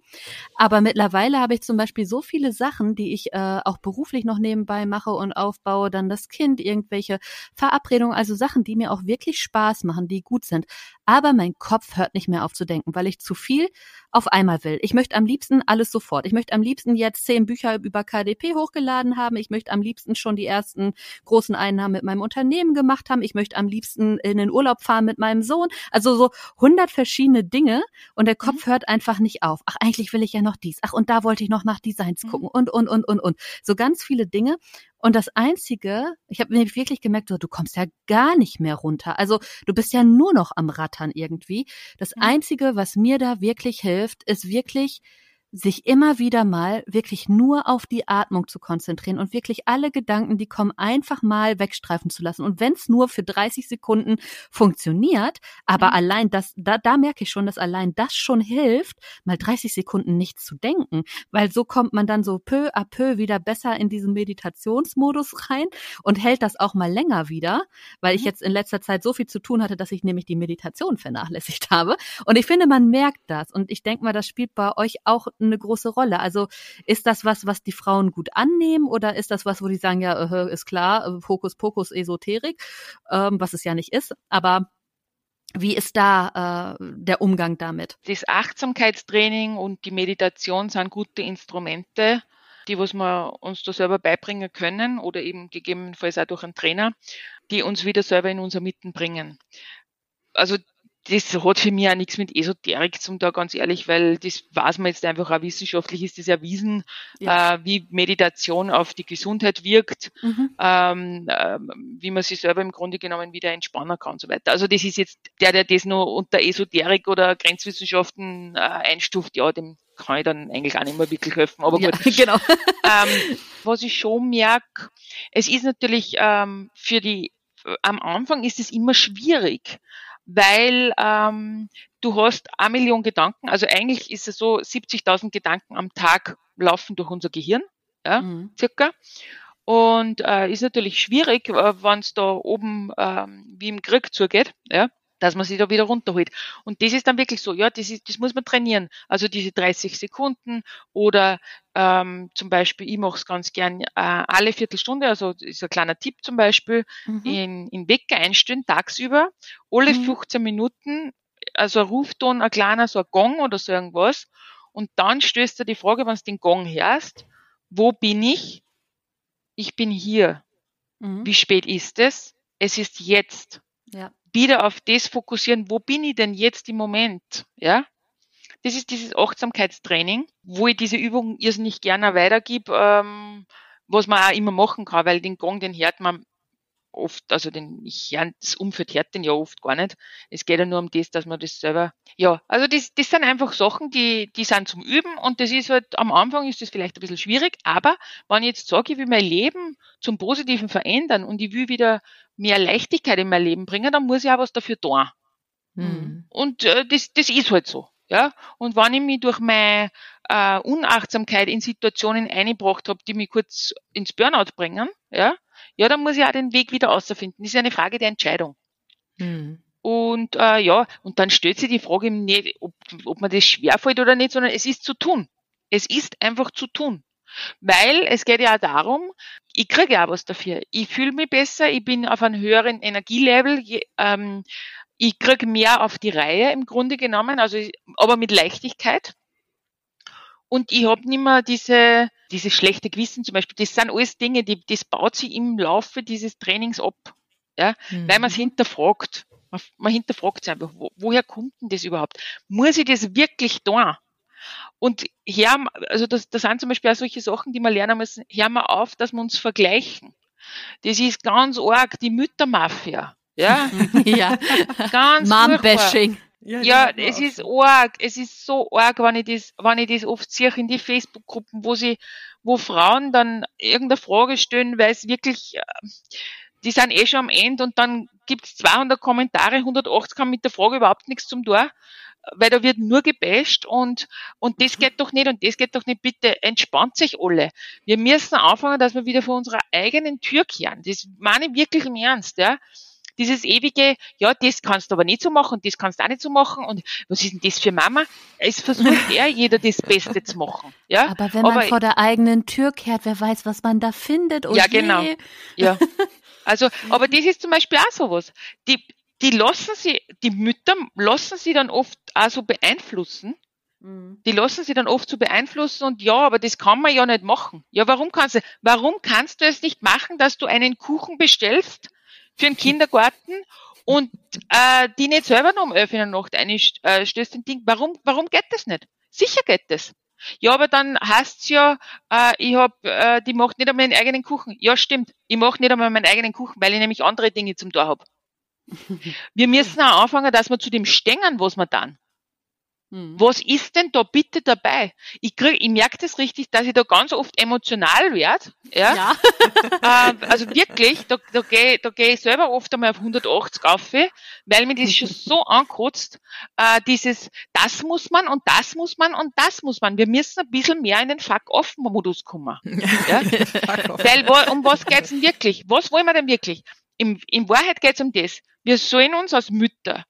Aber mittlerweile habe ich zum Beispiel so viele Sachen, die ich äh, auch beruflich noch nebenbei mache und aufbaue, dann das Kind, irgendwelche Verabredungen, also Sachen, die mir auch wirklich Spaß machen, die gut sind. Aber mein Kopf hört nicht mehr auf zu denken, weil ich zu viel auf einmal will. Ich möchte am liebsten alles sofort. Ich möchte am liebsten jetzt zehn Bücher über KDP hochgeladen haben. Ich möchte am liebsten schon die ersten großen Einnahmen mit meinem Unternehmen gemacht haben. Ich möchte am liebsten in den Urlaub fahren mit meinem Sohn. Also so hundert verschiedene Dinge und der Kopf mhm. hört einfach nicht auf. Ach, eigentlich will ich ja noch dies. Ach, und da wollte ich noch nach Designs mhm. gucken und, und, und, und, und. So ganz viele Dinge. Und das Einzige, ich habe mir wirklich gemerkt, so, du kommst ja gar nicht mehr runter. Also du bist ja nur noch am Rattern irgendwie. Das. Einzige, was mir da wirklich hilft, ist wirklich sich immer wieder mal wirklich nur auf die Atmung zu konzentrieren und wirklich alle Gedanken, die kommen, einfach mal wegstreifen zu lassen. Und wenn es nur für 30 Sekunden funktioniert, aber mhm. allein das, da, da merke ich schon, dass allein das schon hilft, mal 30 Sekunden nichts zu denken, weil so kommt man dann so peu à peu wieder besser in diesen Meditationsmodus rein und hält das auch mal länger wieder, weil ich mhm. jetzt in letzter Zeit so viel zu tun hatte, dass ich nämlich die Meditation vernachlässigt habe. Und ich finde, man merkt das. Und ich denke mal, das spielt bei euch auch eine große Rolle. Also ist das was, was die Frauen gut annehmen oder ist das was, wo die sagen, ja, äh, ist klar, äh, Fokus, Pokus, Esoterik, ähm, was es ja nicht ist, aber wie ist da äh, der Umgang damit? Das Achtsamkeitstraining und die Meditation sind gute Instrumente, die was wir uns da selber beibringen können oder eben gegebenenfalls auch durch einen Trainer, die uns wieder selber in unser Mitten bringen. Also das hat für mich auch nichts mit Esoterik zum da ganz ehrlich, weil das weiß man jetzt einfach auch wissenschaftlich ist das erwiesen, ja. äh, wie Meditation auf die Gesundheit wirkt, mhm. ähm, äh, wie man sich selber im Grunde genommen wieder entspannen kann und so weiter. Also das ist jetzt der, der das nur unter Esoterik oder Grenzwissenschaften äh, einstuft, ja, dem kann ich dann eigentlich auch nicht mehr wirklich helfen. Aber gut. Ja, genau. ähm, was ich schon merke, es ist natürlich ähm, für die am Anfang ist es immer schwierig, weil ähm, du hast eine Million Gedanken. Also eigentlich ist es so, 70.000 Gedanken am Tag laufen durch unser Gehirn, ja, mhm. circa. Und äh, ist natürlich schwierig, äh, wenn es da oben äh, wie im Krieg zugeht, ja dass man sich da wieder runterholt. Und das ist dann wirklich so, ja, das, ist, das muss man trainieren. Also diese 30 Sekunden oder ähm, zum Beispiel, ich mache es ganz gern äh, alle Viertelstunde, also ist ein kleiner Tipp zum Beispiel, mhm. in, in Wecker einstellen, tagsüber, alle mhm. 15 Minuten, also ein Rufton, ein kleiner, so ein Gong oder so irgendwas. Und dann stößt du die Frage, wenn du den Gong hörst, wo bin ich? Ich bin hier. Mhm. Wie spät ist es? Es ist jetzt. Ja wieder auf das fokussieren, wo bin ich denn jetzt im Moment, ja? Das ist dieses Achtsamkeitstraining, wo ich diese Übung irrsinnig gerne weitergib, ähm, was man auch immer machen kann, weil den Gong, den hört man oft, also den, ich das Umfeld hört den ja oft gar nicht. Es geht ja nur um das, dass man das selber, ja, also das, das sind einfach Sachen, die, die sind zum Üben und das ist halt, am Anfang ist das vielleicht ein bisschen schwierig, aber wenn ich jetzt sage, ich will mein Leben zum Positiven verändern und ich will wieder mehr Leichtigkeit in mein Leben bringen, dann muss ich auch was dafür tun. Mhm. Und äh, das, das ist halt so. Ja, und wenn ich mich durch meine äh, Unachtsamkeit in Situationen eingebracht habe, die mich kurz ins Burnout bringen, ja, ja, dann muss ich auch den Weg wieder außerfinden. Das ist eine Frage der Entscheidung. Mhm. Und äh, ja, und dann stellt sich die Frage nicht, ob, ob mir das schwerfällt oder nicht, sondern es ist zu tun. Es ist einfach zu tun. Weil es geht ja auch darum, ich kriege ja auch was dafür. Ich fühle mich besser, ich bin auf einem höheren Energielevel, ähm, ich kriege mehr auf die Reihe im Grunde genommen, also aber mit Leichtigkeit. Und ich habe nicht mehr diese, diese schlechte Gewissen zum Beispiel. Das sind alles Dinge, die, das baut sich im Laufe dieses Trainings ab. Ja, mhm. weil man es hinterfragt. Man, man hinterfragt sich einfach, wo, woher kommt denn das überhaupt? Muss ich das wirklich tun? Und hör, also das, das sind zum Beispiel auch solche Sachen, die wir lernen müssen, hör mal auf, dass wir uns vergleichen. Das ist ganz arg die Müttermafia. Ja, ja. ganz Mom-Bashing. Ja, ja es ist arg, es ist so arg, wenn ich das, wenn ich das oft sehe in die Facebook-Gruppen, wo sie, wo Frauen dann irgendeine Frage stellen, weil es wirklich, äh, die sind eh schon am Ende und dann gibt es 200 Kommentare, 180 haben mit der Frage überhaupt nichts zum Tor weil da wird nur gebasht und, und das geht doch nicht und das geht doch nicht. Bitte entspannt sich alle. Wir müssen anfangen, dass wir wieder vor unserer eigenen Tür kehren. Das meine ich wirklich im Ernst, ja. Dieses ewige, ja, das kannst du aber nicht so machen und das kannst du auch nicht so machen und was ist denn das für Mama? Es versucht eher jeder das Beste zu machen, ja. Aber wenn man aber, vor der eigenen Tür kehrt, wer weiß, was man da findet und Ja, genau. Ja. Also, aber das ist zum Beispiel auch sowas. Die, die lassen sie, die Mütter lassen sie dann oft also beeinflussen. Mhm. Die lassen sie dann oft so beeinflussen und ja, aber das kann man ja nicht machen. Ja, warum kannst du, warum kannst du es nicht machen, dass du einen Kuchen bestellst für einen Kindergarten und äh, die nicht selber noch um elf in der Nacht einstößt äh, den Ding? Warum, warum geht das nicht? Sicher geht das. Ja, aber dann heißt's ja, äh, ich hab, äh, die macht nicht einmal meinen eigenen Kuchen. Ja, stimmt. Ich mache nicht einmal meinen eigenen Kuchen, weil ich nämlich andere Dinge zum Tor hab. Wir müssen auch anfangen, dass wir zu dem stängen, was wir dann. Hm. Was ist denn da bitte dabei? Ich, krieg, ich merke das richtig, dass ich da ganz oft emotional werde. Ja. ja. ähm, also wirklich, da, da gehe da geh ich selber oft einmal auf 180 auf, weil mir das schon so ankotzt, äh, dieses, das muss man und das muss man und das muss man. Wir müssen ein bisschen mehr in den Fuck-Off-Modus kommen. Ja? weil, um was geht's denn wirklich? Was wollen wir denn wirklich? In, in Wahrheit geht's um das. Wir sollen uns als Mütter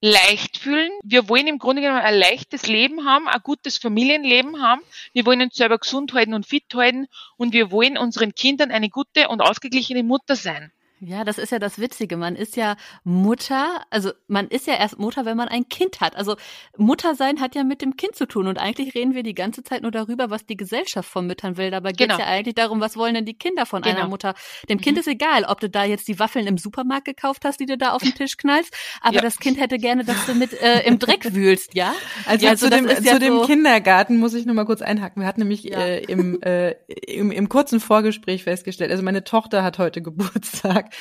leicht fühlen. Wir wollen im Grunde genommen ein leichtes Leben haben, ein gutes Familienleben haben. Wir wollen uns selber gesund halten und fit halten und wir wollen unseren Kindern eine gute und ausgeglichene Mutter sein. Ja, das ist ja das Witzige. Man ist ja Mutter, also man ist ja erst Mutter, wenn man ein Kind hat. Also Mutter sein hat ja mit dem Kind zu tun. Und eigentlich reden wir die ganze Zeit nur darüber, was die Gesellschaft von Müttern will. Dabei geht es genau. ja eigentlich darum, was wollen denn die Kinder von genau. einer Mutter. Dem mhm. Kind ist egal, ob du da jetzt die Waffeln im Supermarkt gekauft hast, die du da auf den Tisch knallst. Aber ja. das Kind hätte gerne, dass du mit äh, im Dreck wühlst, ja? Also, also zu, dem, ja zu dem so Kindergarten muss ich nur mal kurz einhaken. Wir hatten nämlich ja. äh, im, äh, im, im kurzen Vorgespräch festgestellt, also meine Tochter hat heute Geburtstag. Tag.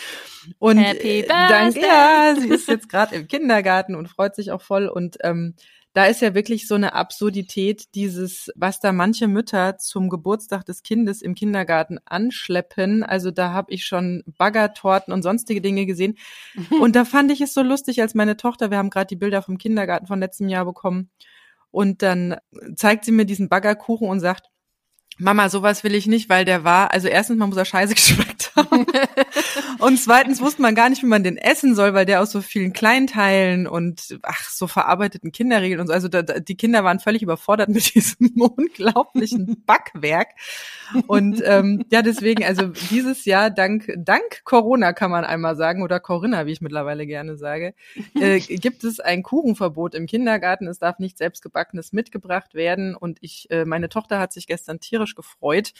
Und Happy äh, danke, ja, sie ist jetzt gerade im Kindergarten und freut sich auch voll. Und ähm, da ist ja wirklich so eine Absurdität, dieses, was da manche Mütter zum Geburtstag des Kindes im Kindergarten anschleppen. Also da habe ich schon Baggertorten und sonstige Dinge gesehen. Und da fand ich es so lustig, als meine Tochter, wir haben gerade die Bilder vom Kindergarten von letztem Jahr bekommen, und dann zeigt sie mir diesen Baggerkuchen und sagt, Mama, sowas will ich nicht, weil der war, also erstens mal muss er scheiße geschmeckt haben. und zweitens wusste man gar nicht, wie man den essen soll, weil der aus so vielen Kleinteilen und ach, so verarbeiteten Kinderregeln und so. Also da, die Kinder waren völlig überfordert mit diesem unglaublichen Backwerk. Und ähm, ja, deswegen, also dieses Jahr, dank, dank Corona kann man einmal sagen, oder Corinna, wie ich mittlerweile gerne sage, äh, gibt es ein Kuchenverbot im Kindergarten. Es darf nicht selbstgebackenes mitgebracht werden. Und ich, äh, meine Tochter hat sich gestern tierisch gefreut,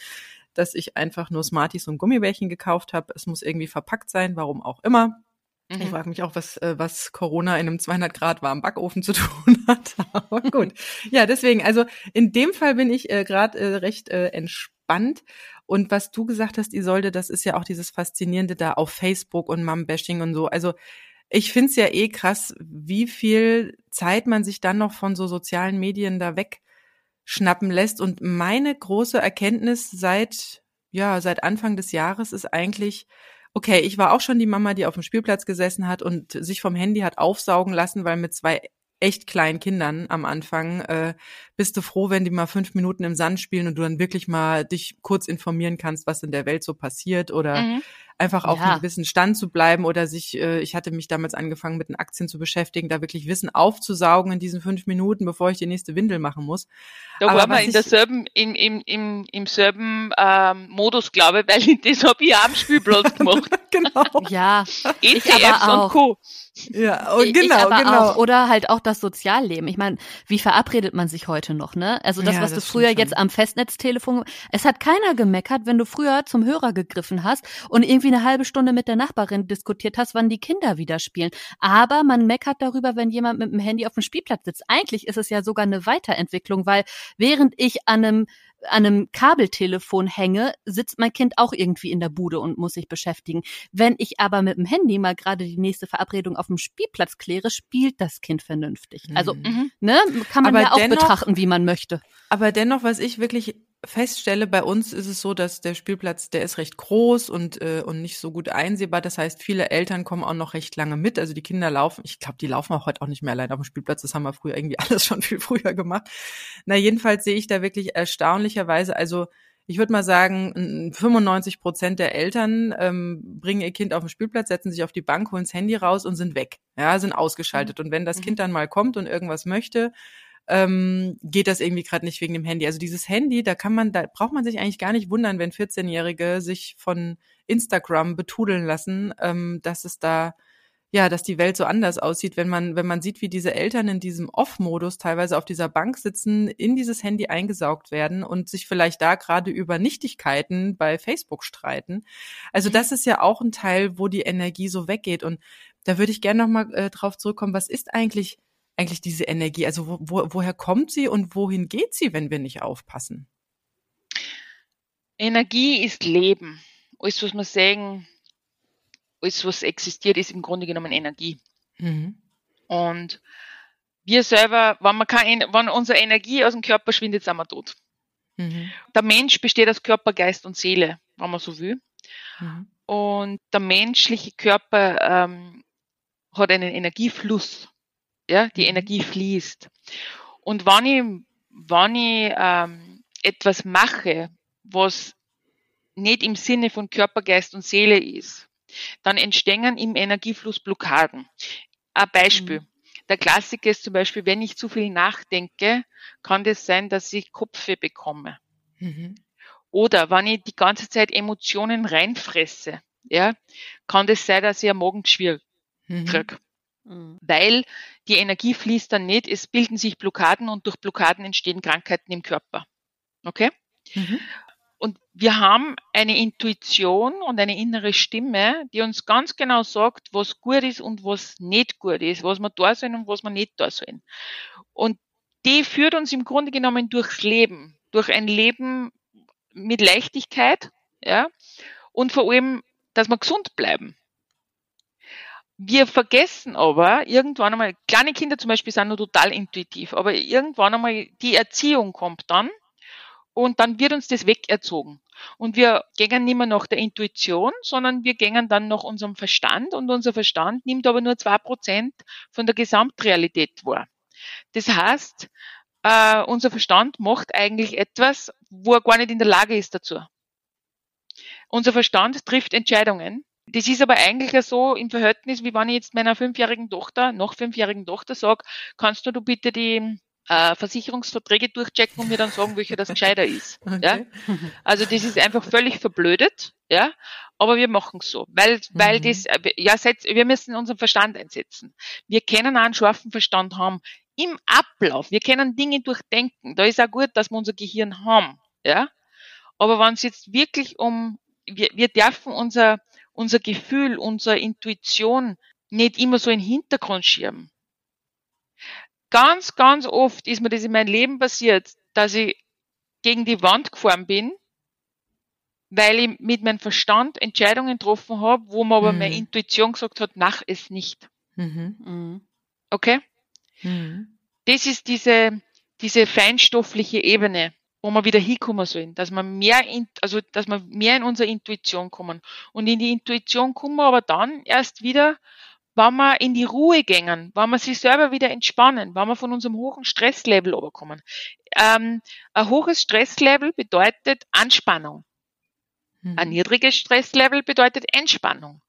dass ich einfach nur Smarties und Gummibärchen gekauft habe. Es muss irgendwie verpackt sein, warum auch immer. Mhm. Ich frage mich auch, was, äh, was Corona in einem 200 Grad warmen Backofen zu tun hat. Aber gut. Ja, deswegen, also in dem Fall bin ich äh, gerade äh, recht äh, entspannt. Und was du gesagt hast, Isolde, das ist ja auch dieses Faszinierende da auf Facebook und Mom-Bashing und so. Also ich find's ja eh krass, wie viel Zeit man sich dann noch von so sozialen Medien da weg schnappen lässt. Und meine große Erkenntnis seit, ja, seit Anfang des Jahres ist eigentlich, okay, ich war auch schon die Mama, die auf dem Spielplatz gesessen hat und sich vom Handy hat aufsaugen lassen, weil mit zwei echt kleinen Kindern am Anfang äh, bist du froh, wenn die mal fünf Minuten im Sand spielen und du dann wirklich mal dich kurz informieren kannst, was in der Welt so passiert oder mhm. einfach auf ja. einem gewissen Stand zu bleiben oder sich, äh, ich hatte mich damals angefangen mit den Aktien zu beschäftigen, da wirklich Wissen aufzusaugen in diesen fünf Minuten, bevor ich die nächste Windel machen muss. Da waren wir in derselben, im, im, im, im selben ähm, Modus, glaube ich, weil das habe ich auch am Spielplatz gemacht. genau. Ja, ETFs und Co. Ja, und genau, genau. Auch, oder halt auch das Sozialleben. Ich meine, wie verabredet man sich heute noch, ne? Also das, ja, was das du früher jetzt am Festnetztelefon, es hat keiner gemeckert, wenn du früher zum Hörer gegriffen hast und irgendwie eine halbe Stunde mit der Nachbarin diskutiert hast, wann die Kinder wieder spielen. Aber man meckert darüber, wenn jemand mit dem Handy auf dem Spielplatz sitzt. Eigentlich ist es ja sogar eine Weiterentwicklung, weil während ich an einem an einem Kabeltelefon hänge, sitzt mein Kind auch irgendwie in der Bude und muss sich beschäftigen. Wenn ich aber mit dem Handy mal gerade die nächste Verabredung auf dem Spielplatz kläre, spielt das Kind vernünftig. Also, mhm. ne, kann man aber ja auch dennoch, betrachten, wie man möchte. Aber dennoch, was ich wirklich feststelle, bei uns ist es so, dass der Spielplatz, der ist recht groß und, äh, und nicht so gut einsehbar. Das heißt, viele Eltern kommen auch noch recht lange mit. Also die Kinder laufen, ich glaube, die laufen auch heute auch nicht mehr allein auf dem Spielplatz. Das haben wir früher irgendwie alles schon viel früher gemacht. Na, jedenfalls sehe ich da wirklich erstaunlicherweise, also ich würde mal sagen, 95 Prozent der Eltern ähm, bringen ihr Kind auf den Spielplatz, setzen sich auf die Bank, holen das Handy raus und sind weg. Ja, sind ausgeschaltet. Mhm. Und wenn das mhm. Kind dann mal kommt und irgendwas möchte, ähm, geht das irgendwie gerade nicht wegen dem Handy. Also dieses Handy, da kann man, da braucht man sich eigentlich gar nicht wundern, wenn 14-Jährige sich von Instagram betudeln lassen, ähm, dass es da ja, dass die Welt so anders aussieht, wenn man, wenn man sieht, wie diese Eltern in diesem Off-Modus teilweise auf dieser Bank sitzen, in dieses Handy eingesaugt werden und sich vielleicht da gerade über Nichtigkeiten bei Facebook streiten. Also das ist ja auch ein Teil, wo die Energie so weggeht. Und da würde ich gerne nochmal äh, drauf zurückkommen, was ist eigentlich eigentlich diese Energie? Also wo, wo, woher kommt sie und wohin geht sie, wenn wir nicht aufpassen? Energie ist Leben. Alles, was wir sagen, alles, was existiert, ist im Grunde genommen Energie. Mhm. Und wir selber, wenn, man kein, wenn unsere Energie aus dem Körper schwindet, sind wir tot. Mhm. Der Mensch besteht aus Körper, Geist und Seele, wenn man so will. Mhm. Und der menschliche Körper ähm, hat einen Energiefluss ja, die mhm. Energie fließt. Und wenn ich, wenn ich ähm, etwas mache, was nicht im Sinne von Körper, Geist und Seele ist, dann entstehen im Energiefluss Blockaden. Ein Beispiel. Mhm. Der Klassiker ist zum Beispiel, wenn ich zu viel nachdenke, kann das sein, dass ich Kopfweh bekomme. Mhm. Oder wenn ich die ganze Zeit Emotionen reinfresse, ja, kann das sein, dass ich ein Magengeschwür mhm. kriege. Mhm. Weil die Energie fließt dann nicht, es bilden sich Blockaden und durch Blockaden entstehen Krankheiten im Körper. Okay? Mhm. Und wir haben eine Intuition und eine innere Stimme, die uns ganz genau sagt, was gut ist und was nicht gut ist, was wir da sollen und was wir nicht da sollen. Und die führt uns im Grunde genommen durchs Leben, durch ein Leben mit Leichtigkeit, ja, und vor allem, dass wir gesund bleiben. Wir vergessen aber irgendwann einmal, kleine Kinder zum Beispiel sind nur total intuitiv, aber irgendwann einmal die Erziehung kommt dann und dann wird uns das wegerzogen. Und wir gehen nicht mehr nach der Intuition, sondern wir gehen dann nach unserem Verstand und unser Verstand nimmt aber nur zwei Prozent von der Gesamtrealität wahr. Das heißt, äh, unser Verstand macht eigentlich etwas, wo er gar nicht in der Lage ist dazu. Unser Verstand trifft Entscheidungen, das ist aber eigentlich ja so im Verhältnis, wie wenn ich jetzt meiner fünfjährigen Tochter, noch fünfjährigen Tochter sage, kannst du, du bitte die äh, Versicherungsverträge durchchecken und mir dann sagen, welcher das gescheiter ist. Okay. Ja? Also das ist einfach völlig verblödet, ja. Aber wir machen es so, weil, weil mhm. das, äh, ja, wir müssen unseren Verstand einsetzen. Wir können auch einen scharfen Verstand haben im Ablauf. Wir können Dinge durchdenken. Da ist auch gut, dass wir unser Gehirn haben, ja. Aber wenn es jetzt wirklich um, wir, wir dürfen unser, unser Gefühl, unsere Intuition nicht immer so in den Hintergrund schieben. Ganz, ganz oft ist mir das in meinem Leben passiert, dass ich gegen die Wand gefahren bin, weil ich mit meinem Verstand Entscheidungen getroffen habe, wo mir aber mhm. meine Intuition gesagt hat, mach es nicht. Mhm. mhm. Okay? Mhm. Das ist diese, diese feinstoffliche Ebene wo wir wieder hinkommen sollen, dass wir mehr in, also, dass wir mehr in unsere Intuition kommen. Und in die Intuition kommen wir aber dann erst wieder, wenn wir in die Ruhe gängen, wenn wir sich selber wieder entspannen, wenn wir von unserem hohen Stresslevel überkommen. Ähm, ein hohes Stresslevel bedeutet Anspannung. Mhm. Ein niedriges Stresslevel bedeutet Entspannung.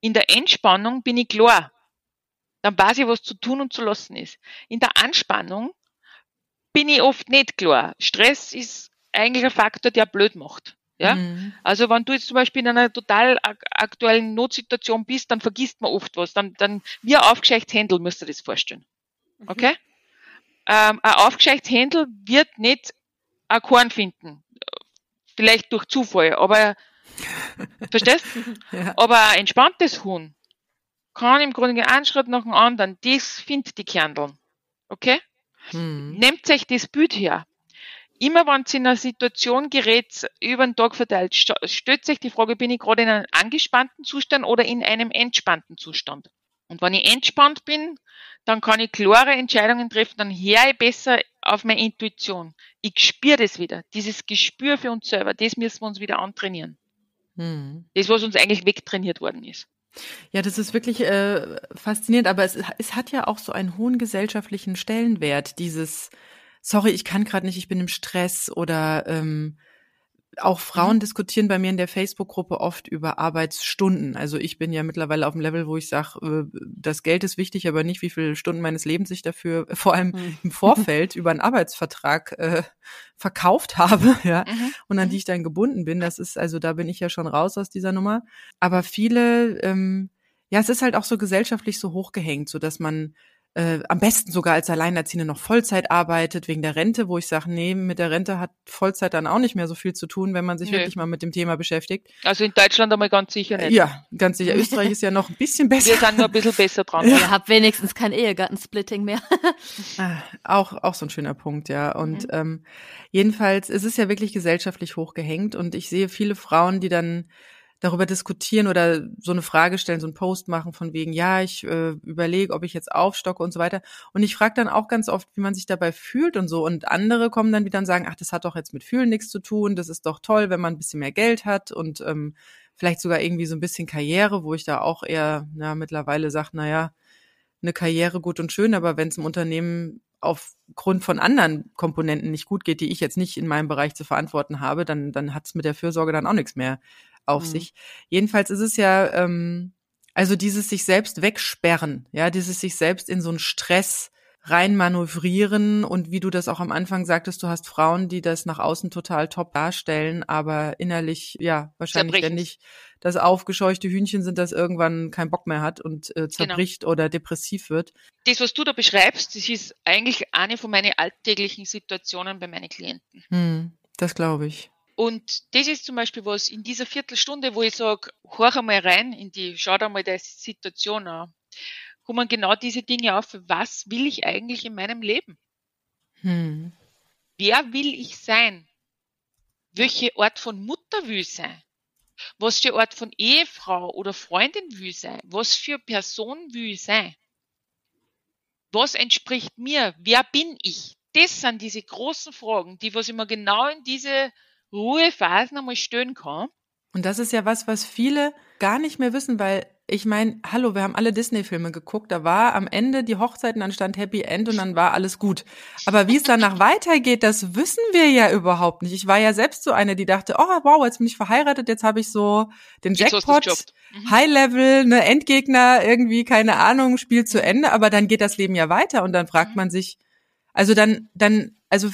In der Entspannung bin ich klar. Dann weiß ich, was zu tun und zu lassen ist. In der Anspannung bin ich oft nicht klar. Stress ist eigentlich ein Faktor, der blöd macht. Ja? Mhm. Also wenn du jetzt zum Beispiel in einer total aktuellen Notsituation bist, dann vergisst man oft was. Dann, dann wie ein aufgescheichtes Händel müsst ihr das vorstellen. Mhm. Okay? Ähm, ein aufgescheichtes Händel wird nicht ein Korn finden. Vielleicht durch Zufall, aber verstehst? ja. Aber ein entspanntes Huhn kann im Grunde einen Schritt nach dem anderen, das findet die Kerneln. Okay? Mhm. Nehmt euch das Bild her immer wenn es in einer Situation gerät, über den Tag verteilt, stellt sich die Frage, bin ich gerade in einem angespannten Zustand oder in einem entspannten Zustand? Und wenn ich entspannt bin, dann kann ich klare Entscheidungen treffen, dann höre ich besser auf meine Intuition. Ich spüre das wieder. Dieses Gespür für uns selber, das müssen wir uns wieder antrainieren. Hm. Das, was uns eigentlich wegtrainiert worden ist. Ja, das ist wirklich äh, faszinierend, aber es, es hat ja auch so einen hohen gesellschaftlichen Stellenwert, dieses sorry, ich kann gerade nicht, ich bin im Stress oder ähm, auch Frauen mhm. diskutieren bei mir in der Facebook-Gruppe oft über Arbeitsstunden. Also ich bin ja mittlerweile auf dem Level, wo ich sage, äh, das Geld ist wichtig, aber nicht, wie viele Stunden meines Lebens ich dafür, vor allem mhm. im Vorfeld, über einen Arbeitsvertrag äh, verkauft habe, ja, mhm. und an die mhm. ich dann gebunden bin. Das ist, also da bin ich ja schon raus aus dieser Nummer. Aber viele, ähm, ja, es ist halt auch so gesellschaftlich so hochgehängt, so dass man äh, am besten sogar als Alleinerziehende noch Vollzeit arbeitet wegen der Rente, wo ich sage, nee, mit der Rente hat Vollzeit dann auch nicht mehr so viel zu tun, wenn man sich nee. wirklich mal mit dem Thema beschäftigt. Also in Deutschland einmal ganz sicher nicht. Ja, ganz sicher. Österreich ist ja noch ein bisschen besser. Wir sind nur ein bisschen besser dran. Ja. Ihr habt wenigstens kein Ehegattensplitting mehr. Ah, auch, auch so ein schöner Punkt, ja. Und mhm. ähm, jedenfalls, es ist ja wirklich gesellschaftlich hochgehängt und ich sehe viele Frauen, die dann darüber diskutieren oder so eine Frage stellen, so einen Post machen von wegen, ja, ich äh, überlege, ob ich jetzt aufstocke und so weiter. Und ich frage dann auch ganz oft, wie man sich dabei fühlt und so. Und andere kommen dann wieder und sagen, ach, das hat doch jetzt mit Fühlen nichts zu tun, das ist doch toll, wenn man ein bisschen mehr Geld hat und ähm, vielleicht sogar irgendwie so ein bisschen Karriere, wo ich da auch eher na, mittlerweile sage, na ja, eine Karriere gut und schön, aber wenn es im Unternehmen aufgrund von anderen Komponenten nicht gut geht, die ich jetzt nicht in meinem Bereich zu verantworten habe, dann, dann hat es mit der Fürsorge dann auch nichts mehr auf mhm. sich. Jedenfalls ist es ja, ähm, also dieses sich selbst wegsperren, ja, dieses sich selbst in so einen Stress reinmanövrieren und wie du das auch am Anfang sagtest, du hast Frauen, die das nach außen total top darstellen, aber innerlich ja wahrscheinlich ständig das aufgescheuchte Hühnchen sind, das irgendwann keinen Bock mehr hat und äh, genau. zerbricht genau. oder depressiv wird. Das, was du da beschreibst, das ist eigentlich eine von meinen alltäglichen Situationen bei meinen Klienten. Hm, das glaube ich. Und das ist zum Beispiel was in dieser Viertelstunde, wo ich sage, hör einmal rein in die, schau dir mal die Situation an, kommen genau diese Dinge auf, was will ich eigentlich in meinem Leben? Hm. Wer will ich sein? Welche Art von Mutter will ich sein? Was für Art von Ehefrau oder Freundin will ich sein? Was für Person will ich sein? Was entspricht mir? Wer bin ich? Das sind diese großen Fragen, die was immer genau in diese Ruhephasen einmal stellen kann. Und das ist ja was, was viele gar nicht mehr wissen, weil ich meine, hallo, wir haben alle Disney-Filme geguckt, da war am Ende die Hochzeit und dann stand Happy End und dann war alles gut. Aber wie es danach weitergeht, das wissen wir ja überhaupt nicht. Ich war ja selbst so eine, die dachte, oh wow, jetzt bin ich verheiratet, jetzt habe ich so den Jackpot, mhm. High-Level, ne Endgegner, irgendwie, keine Ahnung, Spiel zu Ende, aber dann geht das Leben ja weiter und dann fragt mhm. man sich, also dann, dann, also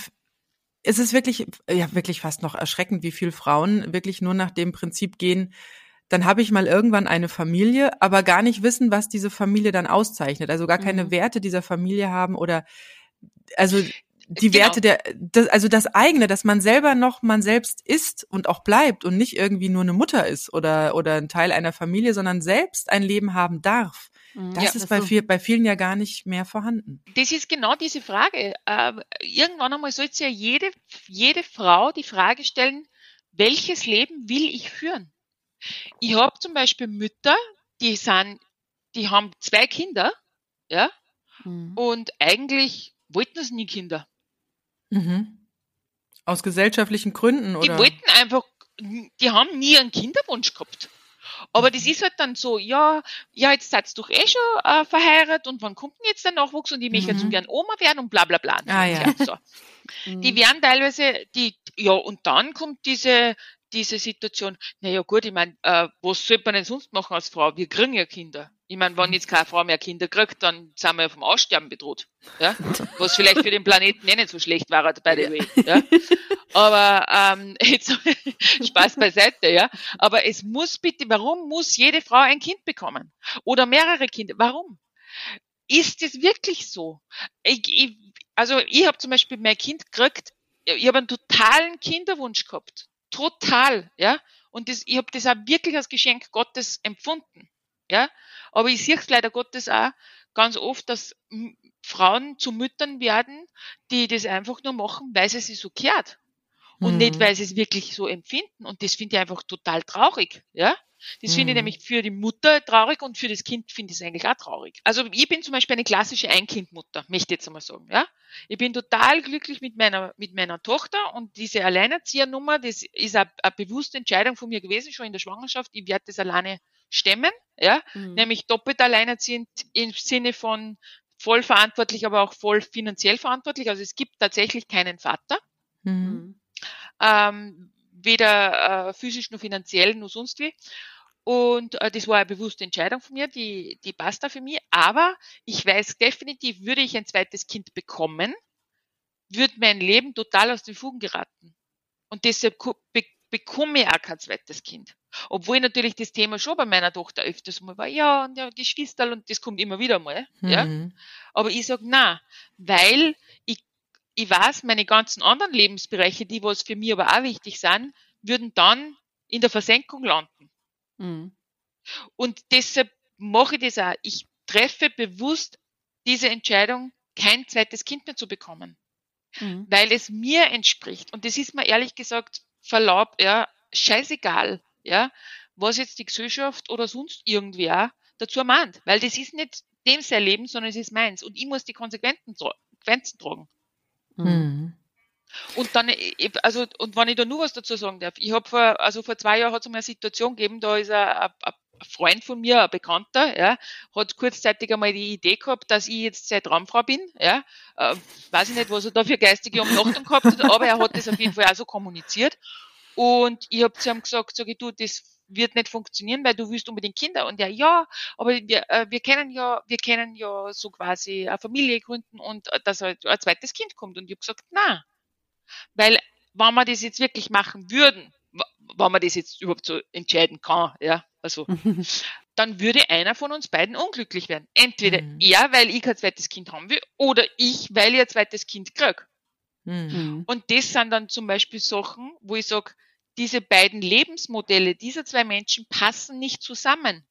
es ist wirklich, ja, wirklich fast noch erschreckend, wie viel Frauen wirklich nur nach dem Prinzip gehen, dann habe ich mal irgendwann eine Familie, aber gar nicht wissen, was diese Familie dann auszeichnet. Also gar keine mhm. Werte dieser Familie haben oder also die genau. Werte der, das, also das eigene, dass man selber noch man selbst ist und auch bleibt und nicht irgendwie nur eine Mutter ist oder, oder ein Teil einer Familie, sondern selbst ein Leben haben darf. Mhm. Das ja, ist bei, viel, bei vielen ja gar nicht mehr vorhanden. Das ist genau diese Frage. Äh, irgendwann einmal sollte ja jede, jede Frau die Frage stellen, welches Leben will ich führen? Ich habe zum Beispiel Mütter, die sind, die haben zwei Kinder, ja, mhm. und eigentlich wollten es nie Kinder. Mhm. Aus gesellschaftlichen Gründen, oder? Die wollten einfach, die haben nie einen Kinderwunsch gehabt. Aber das ist halt dann so, ja, ja, jetzt seid ihr doch eh schon äh, verheiratet und wann kommt denn jetzt der Nachwuchs und ich möchte mhm. jetzt gern Oma werden und bla bla bla. Ah, ja. So. Die mhm. werden teilweise, die, ja, und dann kommt diese, diese Situation, naja gut, ich meine, äh, was sollte man denn sonst machen als Frau? Wir kriegen ja Kinder. Ich meine, wenn jetzt keine Frau mehr Kinder kriegt, dann sind wir vom Aussterben bedroht. Ja? Was vielleicht für den Planeten eh nicht so schlecht war, by the way. Ja? Aber ähm, jetzt Spaß beiseite, ja. Aber es muss bitte, warum muss jede Frau ein Kind bekommen? Oder mehrere Kinder? Warum? Ist es wirklich so? Ich, ich, also ich habe zum Beispiel mein Kind gekriegt, ich habe einen totalen Kinderwunsch gehabt. Total, ja. Und das, ich habe das auch wirklich als Geschenk Gottes empfunden. Ja, aber ich sehe es leider Gottes auch ganz oft, dass Frauen zu Müttern werden, die das einfach nur machen, weil sie sich so kehrt. Und mhm. nicht, weil sie es wirklich so empfinden. Und das finde ich einfach total traurig. Ja? Das finde ich mhm. nämlich für die Mutter traurig und für das Kind finde ich es eigentlich auch traurig. Also ich bin zum Beispiel eine klassische Einkindmutter, möchte ich jetzt einmal sagen. Ja? Ich bin total glücklich mit meiner, mit meiner Tochter und diese Alleinerziehernummer, das ist eine, eine bewusste Entscheidung von mir gewesen, schon in der Schwangerschaft. Ich werde das alleine stemmen, ja, mhm. nämlich doppelt alleinerziehend im Sinne von voll verantwortlich, aber auch voll finanziell verantwortlich. Also es gibt tatsächlich keinen Vater. Mhm. Ähm, weder äh, physisch noch finanziell noch sonst wie. Und äh, das war eine bewusste Entscheidung von mir, die, die passt da für mich. Aber ich weiß definitiv, würde ich ein zweites Kind bekommen, würde mein Leben total aus den Fugen geraten. Und deshalb be bekomme ich auch kein zweites Kind. Obwohl natürlich das Thema schon bei meiner Tochter öfters mal war, ja, und ja, Geschwister und das kommt immer wieder mal, mhm. ja. Aber ich sag na, weil ich, ich weiß, meine ganzen anderen Lebensbereiche, die was für mich aber auch wichtig sind, würden dann in der Versenkung landen. Mhm. Und deshalb mache ich das auch. Ich treffe bewusst diese Entscheidung, kein zweites Kind mehr zu bekommen. Mhm. Weil es mir entspricht. Und das ist mir ehrlich gesagt, Verlaub, ja, scheißegal, ja, was jetzt die Gesellschaft oder sonst irgendwer dazu meint. Weil das ist nicht dem sein Leben, sondern es ist meins. Und ich muss die Konsequenzen, Konsequenzen tragen. Mhm. Und dann, also, und wenn ich da nur was dazu sagen darf, ich habe vor, also vor zwei Jahren hat es mal eine Situation gegeben, da ist ein, Freund von mir, ein Bekannter, ja, hat kurzzeitig einmal die Idee gehabt, dass ich jetzt seine Traumfrau bin, ja, äh, weiß ich nicht, was er da für geistige Umnachtung gehabt hat, aber er hat das auf jeden Fall auch so kommuniziert. Und ich habe zu ihm gesagt, sage ich, du, das wird nicht funktionieren, weil du willst unbedingt Kinder. Und er, ja, aber wir, äh, wir kennen ja, wir kennen ja so quasi eine Familie gründen und äh, dass ein, ein zweites Kind kommt. Und ich habe gesagt, na, weil, wenn wir das jetzt wirklich machen würden, wenn man das jetzt überhaupt so entscheiden kann, ja, also, dann würde einer von uns beiden unglücklich werden. Entweder mhm. er, weil ich kein zweites Kind haben will, oder ich, weil ich ein zweites Kind krieg. Mhm. Und das sind dann zum Beispiel Sachen, wo ich sage, diese beiden Lebensmodelle dieser zwei Menschen passen nicht zusammen.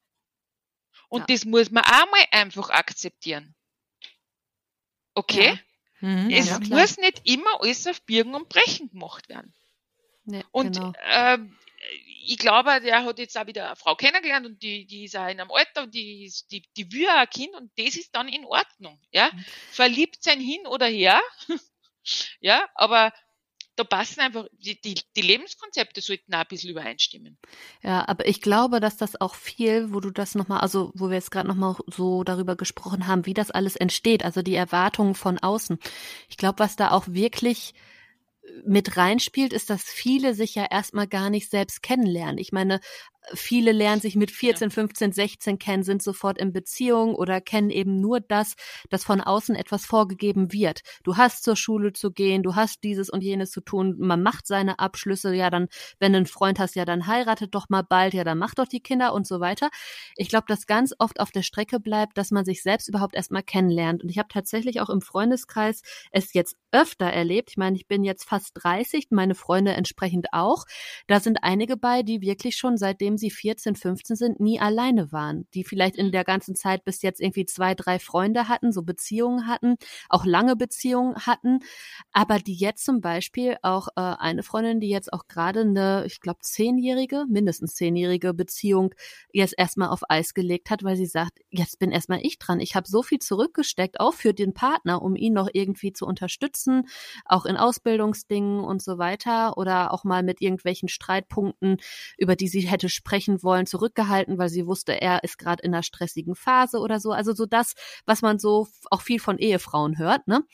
Und ja. das muss man auch mal einfach akzeptieren. Okay? Ja. Mhm, es ja, muss nicht immer alles auf Birgen und Brechen gemacht werden. Ja, und genau. äh, ich glaube, der hat jetzt auch wieder eine Frau kennengelernt und die, die ist auch in einem Alter und die, die, die will auch ein Kind und das ist dann in Ordnung. Ja? Verliebt sein hin oder her. ja, aber da passen einfach, die, die, die Lebenskonzepte sollten auch ein bisschen übereinstimmen. Ja, aber ich glaube, dass das auch viel, wo du das nochmal, also wo wir jetzt gerade nochmal so darüber gesprochen haben, wie das alles entsteht, also die Erwartungen von außen. Ich glaube, was da auch wirklich mit reinspielt, ist, dass viele sich ja erstmal gar nicht selbst kennenlernen. Ich meine, viele lernen sich mit 14, 15, 16 kennen, sind sofort in Beziehung oder kennen eben nur das, dass von außen etwas vorgegeben wird. Du hast zur Schule zu gehen, du hast dieses und jenes zu tun, man macht seine Abschlüsse, ja dann, wenn du einen Freund hast, ja dann heiratet doch mal bald, ja dann mach doch die Kinder und so weiter. Ich glaube, dass ganz oft auf der Strecke bleibt, dass man sich selbst überhaupt erstmal kennenlernt. Und ich habe tatsächlich auch im Freundeskreis es jetzt öfter erlebt. Ich meine, ich bin jetzt fast 30, meine Freunde entsprechend auch. Da sind einige bei, die wirklich schon seitdem seitdem sie 14, 15 sind, nie alleine waren, die vielleicht in der ganzen Zeit bis jetzt irgendwie zwei, drei Freunde hatten, so Beziehungen hatten, auch lange Beziehungen hatten, aber die jetzt zum Beispiel auch äh, eine Freundin, die jetzt auch gerade eine, ich glaube, zehnjährige, mindestens zehnjährige Beziehung jetzt erstmal auf Eis gelegt hat, weil sie sagt, jetzt bin erstmal ich dran. Ich habe so viel zurückgesteckt, auch für den Partner, um ihn noch irgendwie zu unterstützen, auch in Ausbildungsdingen und so weiter oder auch mal mit irgendwelchen Streitpunkten, über die sie hätte sprechen wollen, zurückgehalten, weil sie wusste, er ist gerade in einer stressigen Phase oder so. Also so das, was man so auch viel von Ehefrauen hört, ne?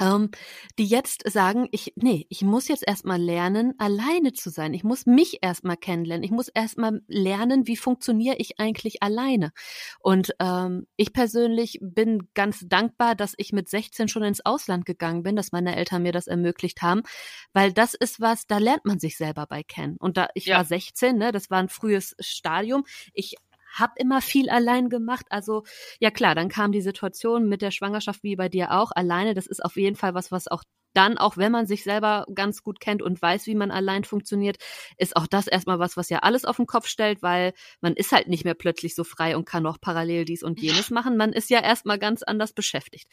Ähm, die jetzt sagen, ich, nee, ich muss jetzt erstmal lernen, alleine zu sein. Ich muss mich erstmal kennenlernen. Ich muss erstmal lernen, wie funktioniere ich eigentlich alleine. Und ähm, ich persönlich bin ganz dankbar, dass ich mit 16 schon ins Ausland gegangen bin, dass meine Eltern mir das ermöglicht haben, weil das ist was, da lernt man sich selber bei kennen. Und da ich ja. war 16, ne, das war ein frühes Stadium. Ich habe immer viel allein gemacht. Also ja klar, dann kam die Situation mit der Schwangerschaft wie bei dir auch alleine. Das ist auf jeden Fall was, was auch dann, auch wenn man sich selber ganz gut kennt und weiß, wie man allein funktioniert, ist auch das erstmal was, was ja alles auf den Kopf stellt, weil man ist halt nicht mehr plötzlich so frei und kann auch parallel dies und jenes machen. Man ist ja erstmal ganz anders beschäftigt.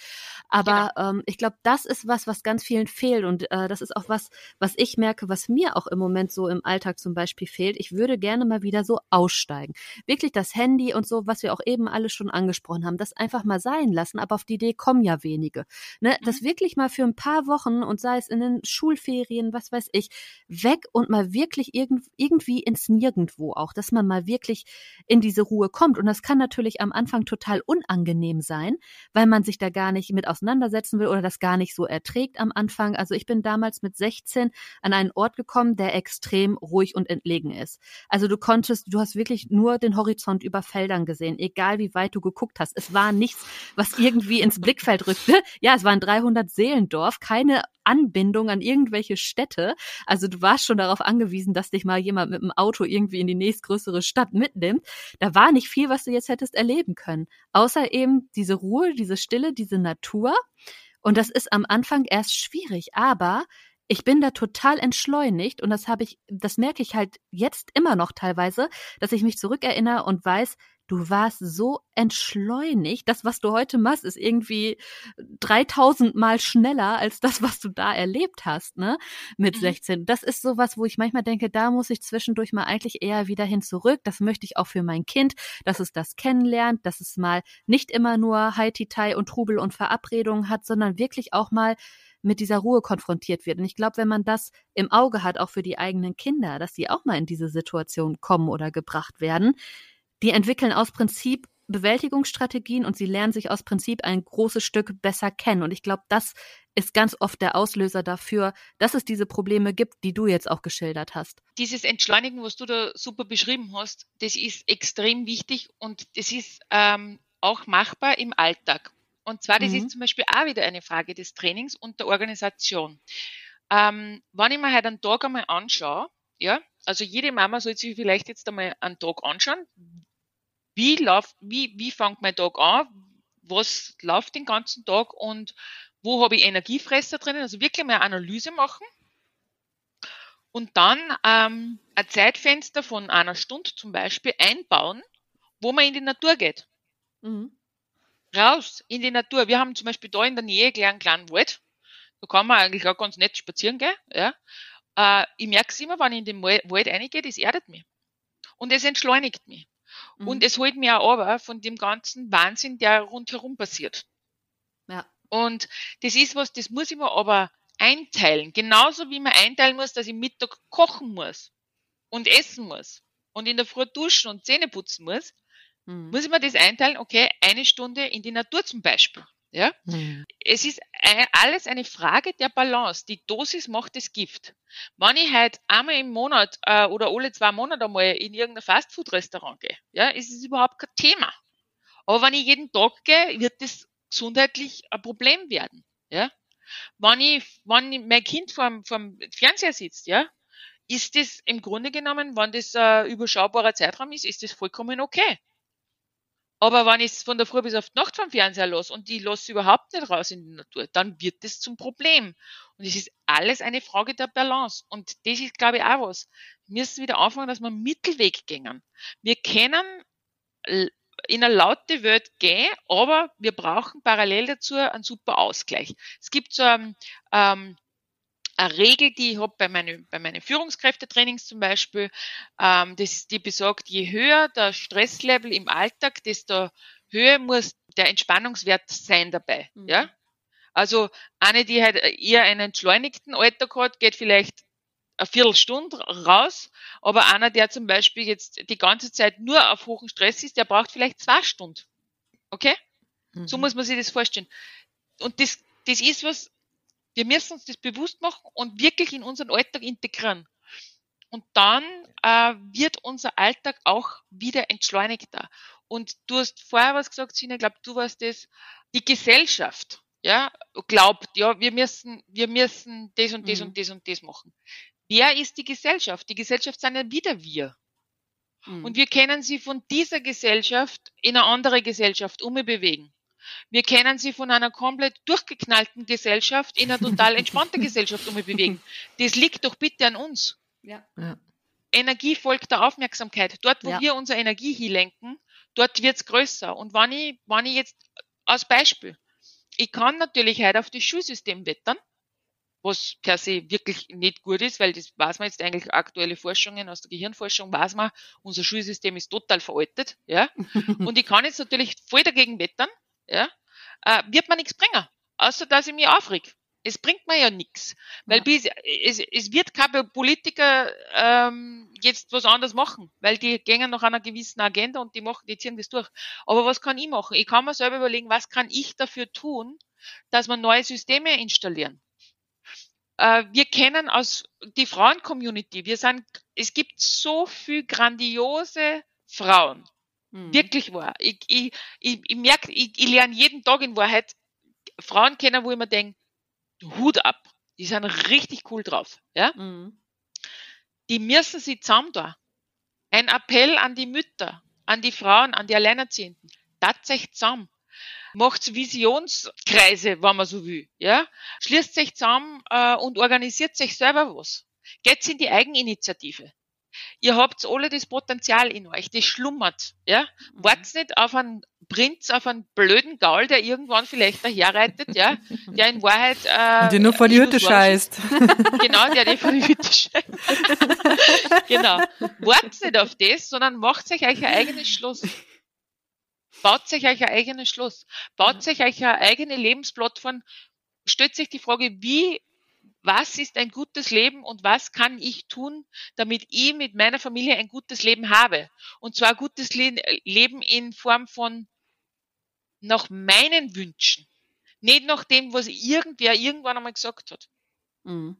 Aber genau. ähm, ich glaube, das ist was, was ganz vielen fehlt und äh, das ist auch was, was ich merke, was mir auch im Moment so im Alltag zum Beispiel fehlt. Ich würde gerne mal wieder so aussteigen. Wirklich das Handy und so, was wir auch eben alle schon angesprochen haben, das einfach mal sein lassen, aber auf die Idee kommen ja wenige. Ne? Das mhm. wirklich mal für ein paar Wochen Wochen und sei es in den Schulferien, was weiß ich, weg und mal wirklich irgend, irgendwie ins Nirgendwo auch, dass man mal wirklich in diese Ruhe kommt. Und das kann natürlich am Anfang total unangenehm sein, weil man sich da gar nicht mit auseinandersetzen will oder das gar nicht so erträgt am Anfang. Also ich bin damals mit 16 an einen Ort gekommen, der extrem ruhig und entlegen ist. Also du konntest, du hast wirklich nur den Horizont über Feldern gesehen, egal wie weit du geguckt hast. Es war nichts, was irgendwie ins Blickfeld rückte. Ja, es war ein 300 Seelendorf, keine Anbindung an irgendwelche Städte. Also du warst schon darauf angewiesen, dass dich mal jemand mit dem Auto irgendwie in die nächstgrößere Stadt mitnimmt. Da war nicht viel, was du jetzt hättest erleben können. Außer eben diese Ruhe, diese Stille, diese Natur. Und das ist am Anfang erst schwierig, aber ich bin da total entschleunigt und das habe ich, das merke ich halt jetzt immer noch teilweise, dass ich mich zurückerinnere und weiß, du warst so entschleunigt. Das, was du heute machst, ist irgendwie 3000 Mal schneller als das, was du da erlebt hast, ne? Mit 16. Mhm. Das ist sowas, wo ich manchmal denke, da muss ich zwischendurch mal eigentlich eher wieder hin zurück. Das möchte ich auch für mein Kind, dass es das kennenlernt, dass es mal nicht immer nur Haiti-Tai und Trubel und Verabredungen hat, sondern wirklich auch mal mit dieser Ruhe konfrontiert wird. Und ich glaube, wenn man das im Auge hat, auch für die eigenen Kinder, dass sie auch mal in diese Situation kommen oder gebracht werden, die entwickeln aus Prinzip Bewältigungsstrategien und sie lernen sich aus Prinzip ein großes Stück besser kennen. Und ich glaube, das ist ganz oft der Auslöser dafür, dass es diese Probleme gibt, die du jetzt auch geschildert hast. Dieses Entschleunigen, was du da super beschrieben hast, das ist extrem wichtig und das ist ähm, auch machbar im Alltag. Und zwar, das mhm. ist zum Beispiel auch wieder eine Frage des Trainings und der Organisation. Ähm, wenn ich mir halt einen Tag einmal anschaue, ja, also jede Mama sollte sich vielleicht jetzt einmal einen Tag anschauen, wie läuft, wie, wie fängt mein Tag an, was läuft den ganzen Tag und wo habe ich Energiefresser drinnen, also wirklich mal eine Analyse machen und dann ähm, ein Zeitfenster von einer Stunde zum Beispiel einbauen, wo man in die Natur geht. Mhm. Raus in die Natur. Wir haben zum Beispiel da in der Nähe einen kleinen Wald. Da kann man eigentlich auch ganz nett spazieren gehen. Ja. Äh, ich merke es immer, wenn ich in den Wald reingehe, das erdet mich. Und es entschleunigt mich. Mhm. Und es holt mir auch aber von dem ganzen Wahnsinn, der rundherum passiert. Ja. Und das ist was, das muss ich mir aber einteilen. Genauso wie man einteilen muss, dass ich Mittag kochen muss und essen muss und in der Früh duschen und Zähne putzen muss, mhm. muss ich mir das einteilen, okay, eine Stunde in die Natur zum Beispiel. Ja? Mhm. Es ist alles eine Frage der Balance. Die Dosis macht das Gift. Wenn ich halt einmal im Monat äh, oder alle zwei Monate einmal in irgendein Fastfood-Restaurant gehe, ja, ist es überhaupt kein Thema. Aber wenn ich jeden Tag gehe, wird das gesundheitlich ein Problem werden. Ja? Wenn, ich, wenn mein Kind vorm, vorm Fernseher sitzt, ja, ist das im Grunde genommen, wenn das ein überschaubarer Zeitraum ist, ist das vollkommen okay. Aber wenn ich von der Früh bis auf die Nacht vom Fernseher los und die lasse überhaupt nicht raus in die Natur, dann wird das zum Problem. Und es ist alles eine Frage der Balance. Und das ist, glaube ich, auch was. Wir müssen wieder anfangen, dass wir einen Mittelweg gehen. Wir können in eine laute Welt gehen, aber wir brauchen parallel dazu einen super Ausgleich. Es gibt so ein, ähm, eine Regel, die ich habe bei, meine, bei meinen Führungskräftetrainings zum Beispiel, ähm, das, die besagt, je höher der Stresslevel im Alltag, desto höher muss der Entspannungswert sein dabei. Mhm. Ja? Also eine, die halt eher einen entschleunigten Alltag hat, geht vielleicht eine Viertelstunde raus, aber einer, der zum Beispiel jetzt die ganze Zeit nur auf hohem Stress ist, der braucht vielleicht zwei Stunden. Okay? Mhm. So muss man sich das vorstellen. Und das das ist was, wir müssen uns das bewusst machen und wirklich in unseren Alltag integrieren. Und dann äh, wird unser Alltag auch wieder entschleunigter. Und du hast vorher was gesagt, Sina, ich glaube, du warst das, die Gesellschaft, ja, glaubt, ja, wir müssen, wir müssen das und das mhm. und das und das machen. Wer ist die Gesellschaft? Die Gesellschaft sind ja wieder wir. Mhm. Und wir können sie von dieser Gesellschaft in eine andere Gesellschaft umbewegen. Wir können sie von einer komplett durchgeknallten Gesellschaft in eine total entspannte Gesellschaft umbewegen. Das liegt doch bitte an uns. Ja. ja. Energie folgt der Aufmerksamkeit. Dort, wo ja. wir unsere Energie hinlenken, dort wird's größer. Und wenn ich, wenn ich jetzt als Beispiel, ich kann natürlich heute auf das Schulsystem wettern, was per se wirklich nicht gut ist, weil das weiß man jetzt eigentlich aktuelle Forschungen aus der Gehirnforschung, weiß man, unser Schulsystem ist total veraltet, ja. Und ich kann jetzt natürlich voll dagegen wettern, ja, äh, wird man nichts bringen, außer dass ich mich aufreg. Es bringt mir ja nichts, weil ja. Bis, es, es wird kein Politiker ähm, jetzt was anderes machen, weil die gehen nach einer gewissen Agenda und die machen, die ziehen das durch. Aber was kann ich machen? Ich kann mir selber überlegen, was kann ich dafür tun, dass wir neue Systeme installieren äh, wir kennen aus die Frauen-Community, wir sind, es gibt so viel grandiose Frauen. Mhm. Wirklich wahr. Ich, ich, ich, ich merke, ich, ich lerne jeden Tag in Wahrheit Frauen kennen, wo ich mir denke, Hut ab. Die sind richtig cool drauf. Ja? Mhm. Die müssen sie zusammen da. Ein Appell an die Mütter, an die Frauen, an die Alleinerziehenden. Tatsächlich zusammen macht Visionskreise, wenn man so will, ja, schließt sich zusammen äh, und organisiert sich selber was. Geht in die Eigeninitiative. Ihr habt alle das Potenzial in euch, das schlummert, ja. Mhm. Wartet nicht auf einen Prinz, auf einen blöden Gaul, der irgendwann vielleicht daherreitet, ja, der in Wahrheit äh, dir nur vor die Hütte scheißt. genau, der dir vor die Hütte scheißt. genau. Wartet nicht auf das, sondern macht euch ein eigenes Schloss. Baut sich euch ein eigenes Schloss. Baut sich euch eine eigene Lebensplattform. Stellt sich die Frage, wie, was ist ein gutes Leben und was kann ich tun, damit ich mit meiner Familie ein gutes Leben habe? Und zwar ein gutes Le Leben in Form von nach meinen Wünschen. Nicht nach dem, was irgendwer irgendwann einmal gesagt hat. Mhm.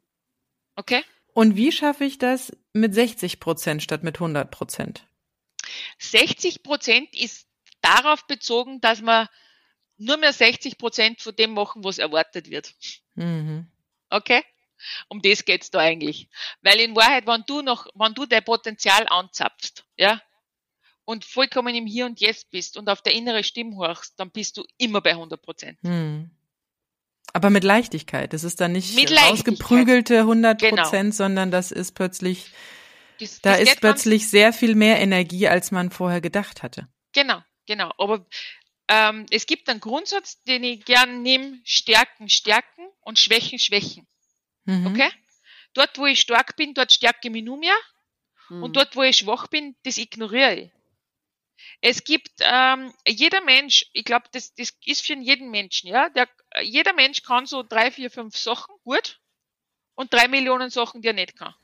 Okay? Und wie schaffe ich das mit 60 Prozent statt mit 100 Prozent? 60 Prozent ist darauf bezogen, dass wir nur mehr 60 Prozent von dem machen, was erwartet wird. Mhm. Okay? Um das geht's da eigentlich. Weil in Wahrheit, wenn du noch, wenn du dein Potenzial anzapfst, ja, und vollkommen im Hier und Jetzt bist und auf der innere Stimme horchst, dann bist du immer bei 100 Prozent. Mhm. Aber mit Leichtigkeit. Das ist dann nicht ausgeprügelte 100 Prozent, genau. sondern das ist plötzlich, das, da das ist plötzlich sehr viel mehr Energie, als man vorher gedacht hatte. Genau. Genau, aber ähm, es gibt einen Grundsatz, den ich gern nehme, Stärken, Stärken und Schwächen, Schwächen. Mhm. Okay? Dort, wo ich stark bin, dort stärke ich mich nur mehr. Mhm. Und dort, wo ich schwach bin, das ignoriere ich. Es gibt ähm, jeder Mensch, ich glaube, das, das ist für jeden Menschen, ja. Der, jeder Mensch kann so drei, vier, fünf Sachen gut und drei Millionen Sachen, die er nicht kann.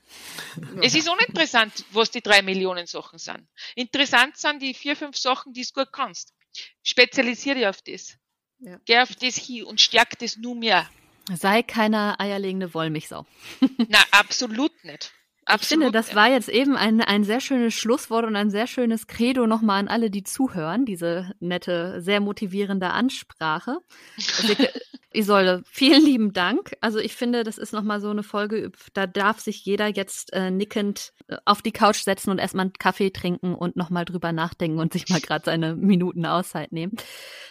Es ist uninteressant, was die drei Millionen Sachen sind. Interessant sind die vier, fünf Sachen, die du gut kannst. Spezialisiere dich auf das. Ja. Geh auf das hin und stärk das nur mehr. Sei keine eierlegende Wollmilchsau. Na, absolut nicht. Absolut ich finde, das war jetzt eben ein, ein sehr schönes Schlusswort und ein sehr schönes Credo nochmal an alle, die zuhören, diese nette, sehr motivierende Ansprache. Isolde, vielen lieben Dank. Also ich finde, das ist nochmal so eine Folge, da darf sich jeder jetzt äh, nickend äh, auf die Couch setzen und erstmal einen Kaffee trinken und nochmal drüber nachdenken und sich mal gerade seine Minuten Auszeit nehmen.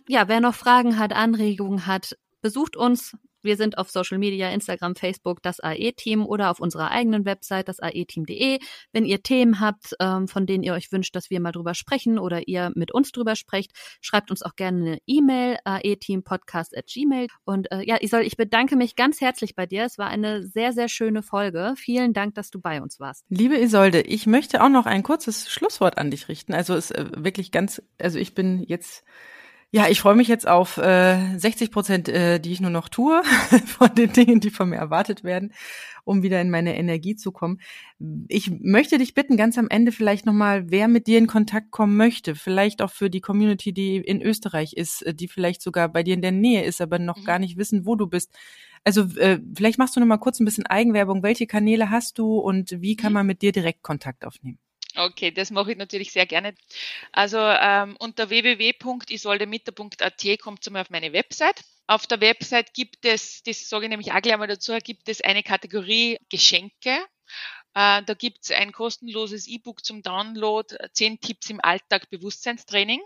Ja, wer noch Fragen hat, Anregungen hat, besucht uns wir sind auf Social Media, Instagram, Facebook, das AE-Team oder auf unserer eigenen Website, das AE-Team.de. Wenn ihr Themen habt, ähm, von denen ihr euch wünscht, dass wir mal drüber sprechen oder ihr mit uns drüber sprecht, schreibt uns auch gerne eine E-Mail, aeteampodcast.gmail. Und äh, ja, Isol, ich bedanke mich ganz herzlich bei dir. Es war eine sehr, sehr schöne Folge. Vielen Dank, dass du bei uns warst. Liebe Isolde, ich möchte auch noch ein kurzes Schlusswort an dich richten. Also es ist äh, wirklich ganz, also ich bin jetzt Ja, ich freue mich jetzt auf äh, 60 Prozent, äh, die ich nur noch tue, von den Dingen, die von mir erwartet werden, um wieder in meine Energie zu kommen. Ich möchte dich bitten, ganz am Ende vielleicht nochmal, wer mit dir in Kontakt kommen möchte, vielleicht auch für die Community, die in Österreich ist, äh, die vielleicht sogar bei dir in der Nähe ist, aber noch mhm. gar nicht wissen, wo du bist. Also äh, vielleicht machst du nochmal kurz ein bisschen Eigenwerbung. Welche Kanäle hast du und wie kann mhm. man mit dir direkt Kontakt aufnehmen? Okay, das mache ich natürlich sehr gerne. Also ähm, unter www.isoldemitter.at kommt mal auf meine Website. Auf der Website gibt es, das sage ich nämlich auch gleich mal dazu, gibt es eine Kategorie Geschenke. Äh, da gibt es ein kostenloses E-Book zum Download, zehn Tipps im Alltag Bewusstseinstraining.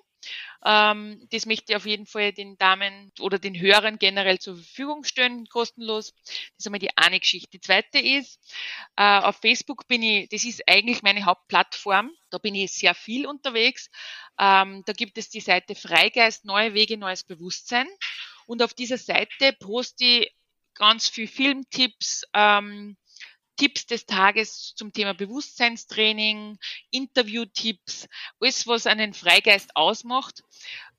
Ähm, das möchte ich auf jeden Fall den Damen oder den Hörern generell zur Verfügung stellen, kostenlos. Das ist einmal die eine Geschichte. Die zweite ist, äh, auf Facebook bin ich, das ist eigentlich meine Hauptplattform, da bin ich sehr viel unterwegs. Ähm, da gibt es die Seite Freigeist, neue Wege, neues Bewusstsein. Und auf dieser Seite poste ich ganz viel Filmtipps, ähm, Tipps des Tages zum Thema Bewusstseinstraining, Interviewtipps, alles, was einen Freigeist ausmacht.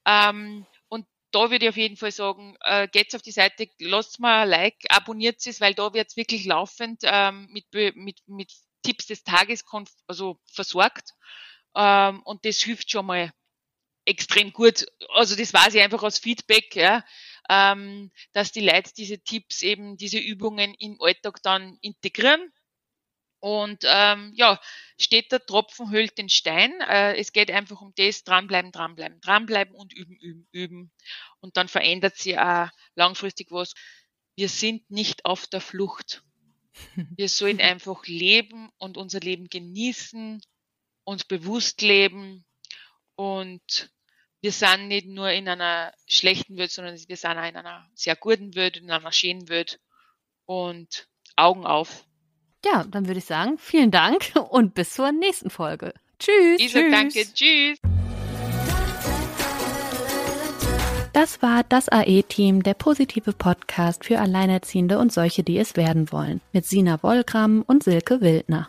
Ähm, und da würde ich auf jeden Fall sagen, äh, geht's auf die Seite, lasst mal ein Like, abonniert es, weil da wird's wirklich laufend ähm, mit, mit, mit Tipps des Tages also versorgt. Ähm, und das hilft schon mal extrem gut. Also das weiß ich einfach aus Feedback, ja, ähm, dass die Leute diese Tipps eben, diese Übungen im Alltag dann integrieren. Und ähm, ja, steht der Tropfen hüllt den Stein. Äh, es geht einfach um das, dranbleiben, dranbleiben, dranbleiben und üben, üben, üben. Und dann verändert sich auch langfristig was. Wir sind nicht auf der Flucht. Wir sollen einfach leben und unser Leben genießen, uns bewusst leben und wir sind nicht nur in einer schlechten Welt, sondern wir sind auch in einer sehr guten Welt, in einer schönen Welt und Augen auf. Ja, dann würde ich sagen, vielen Dank und bis zur nächsten Folge. Tschüss. Isa, tschüss. danke. Tschüss. Das war das AE-Team, der positive Podcast für Alleinerziehende und solche, die es werden wollen, mit Sina Wollgramm und Silke Wildner.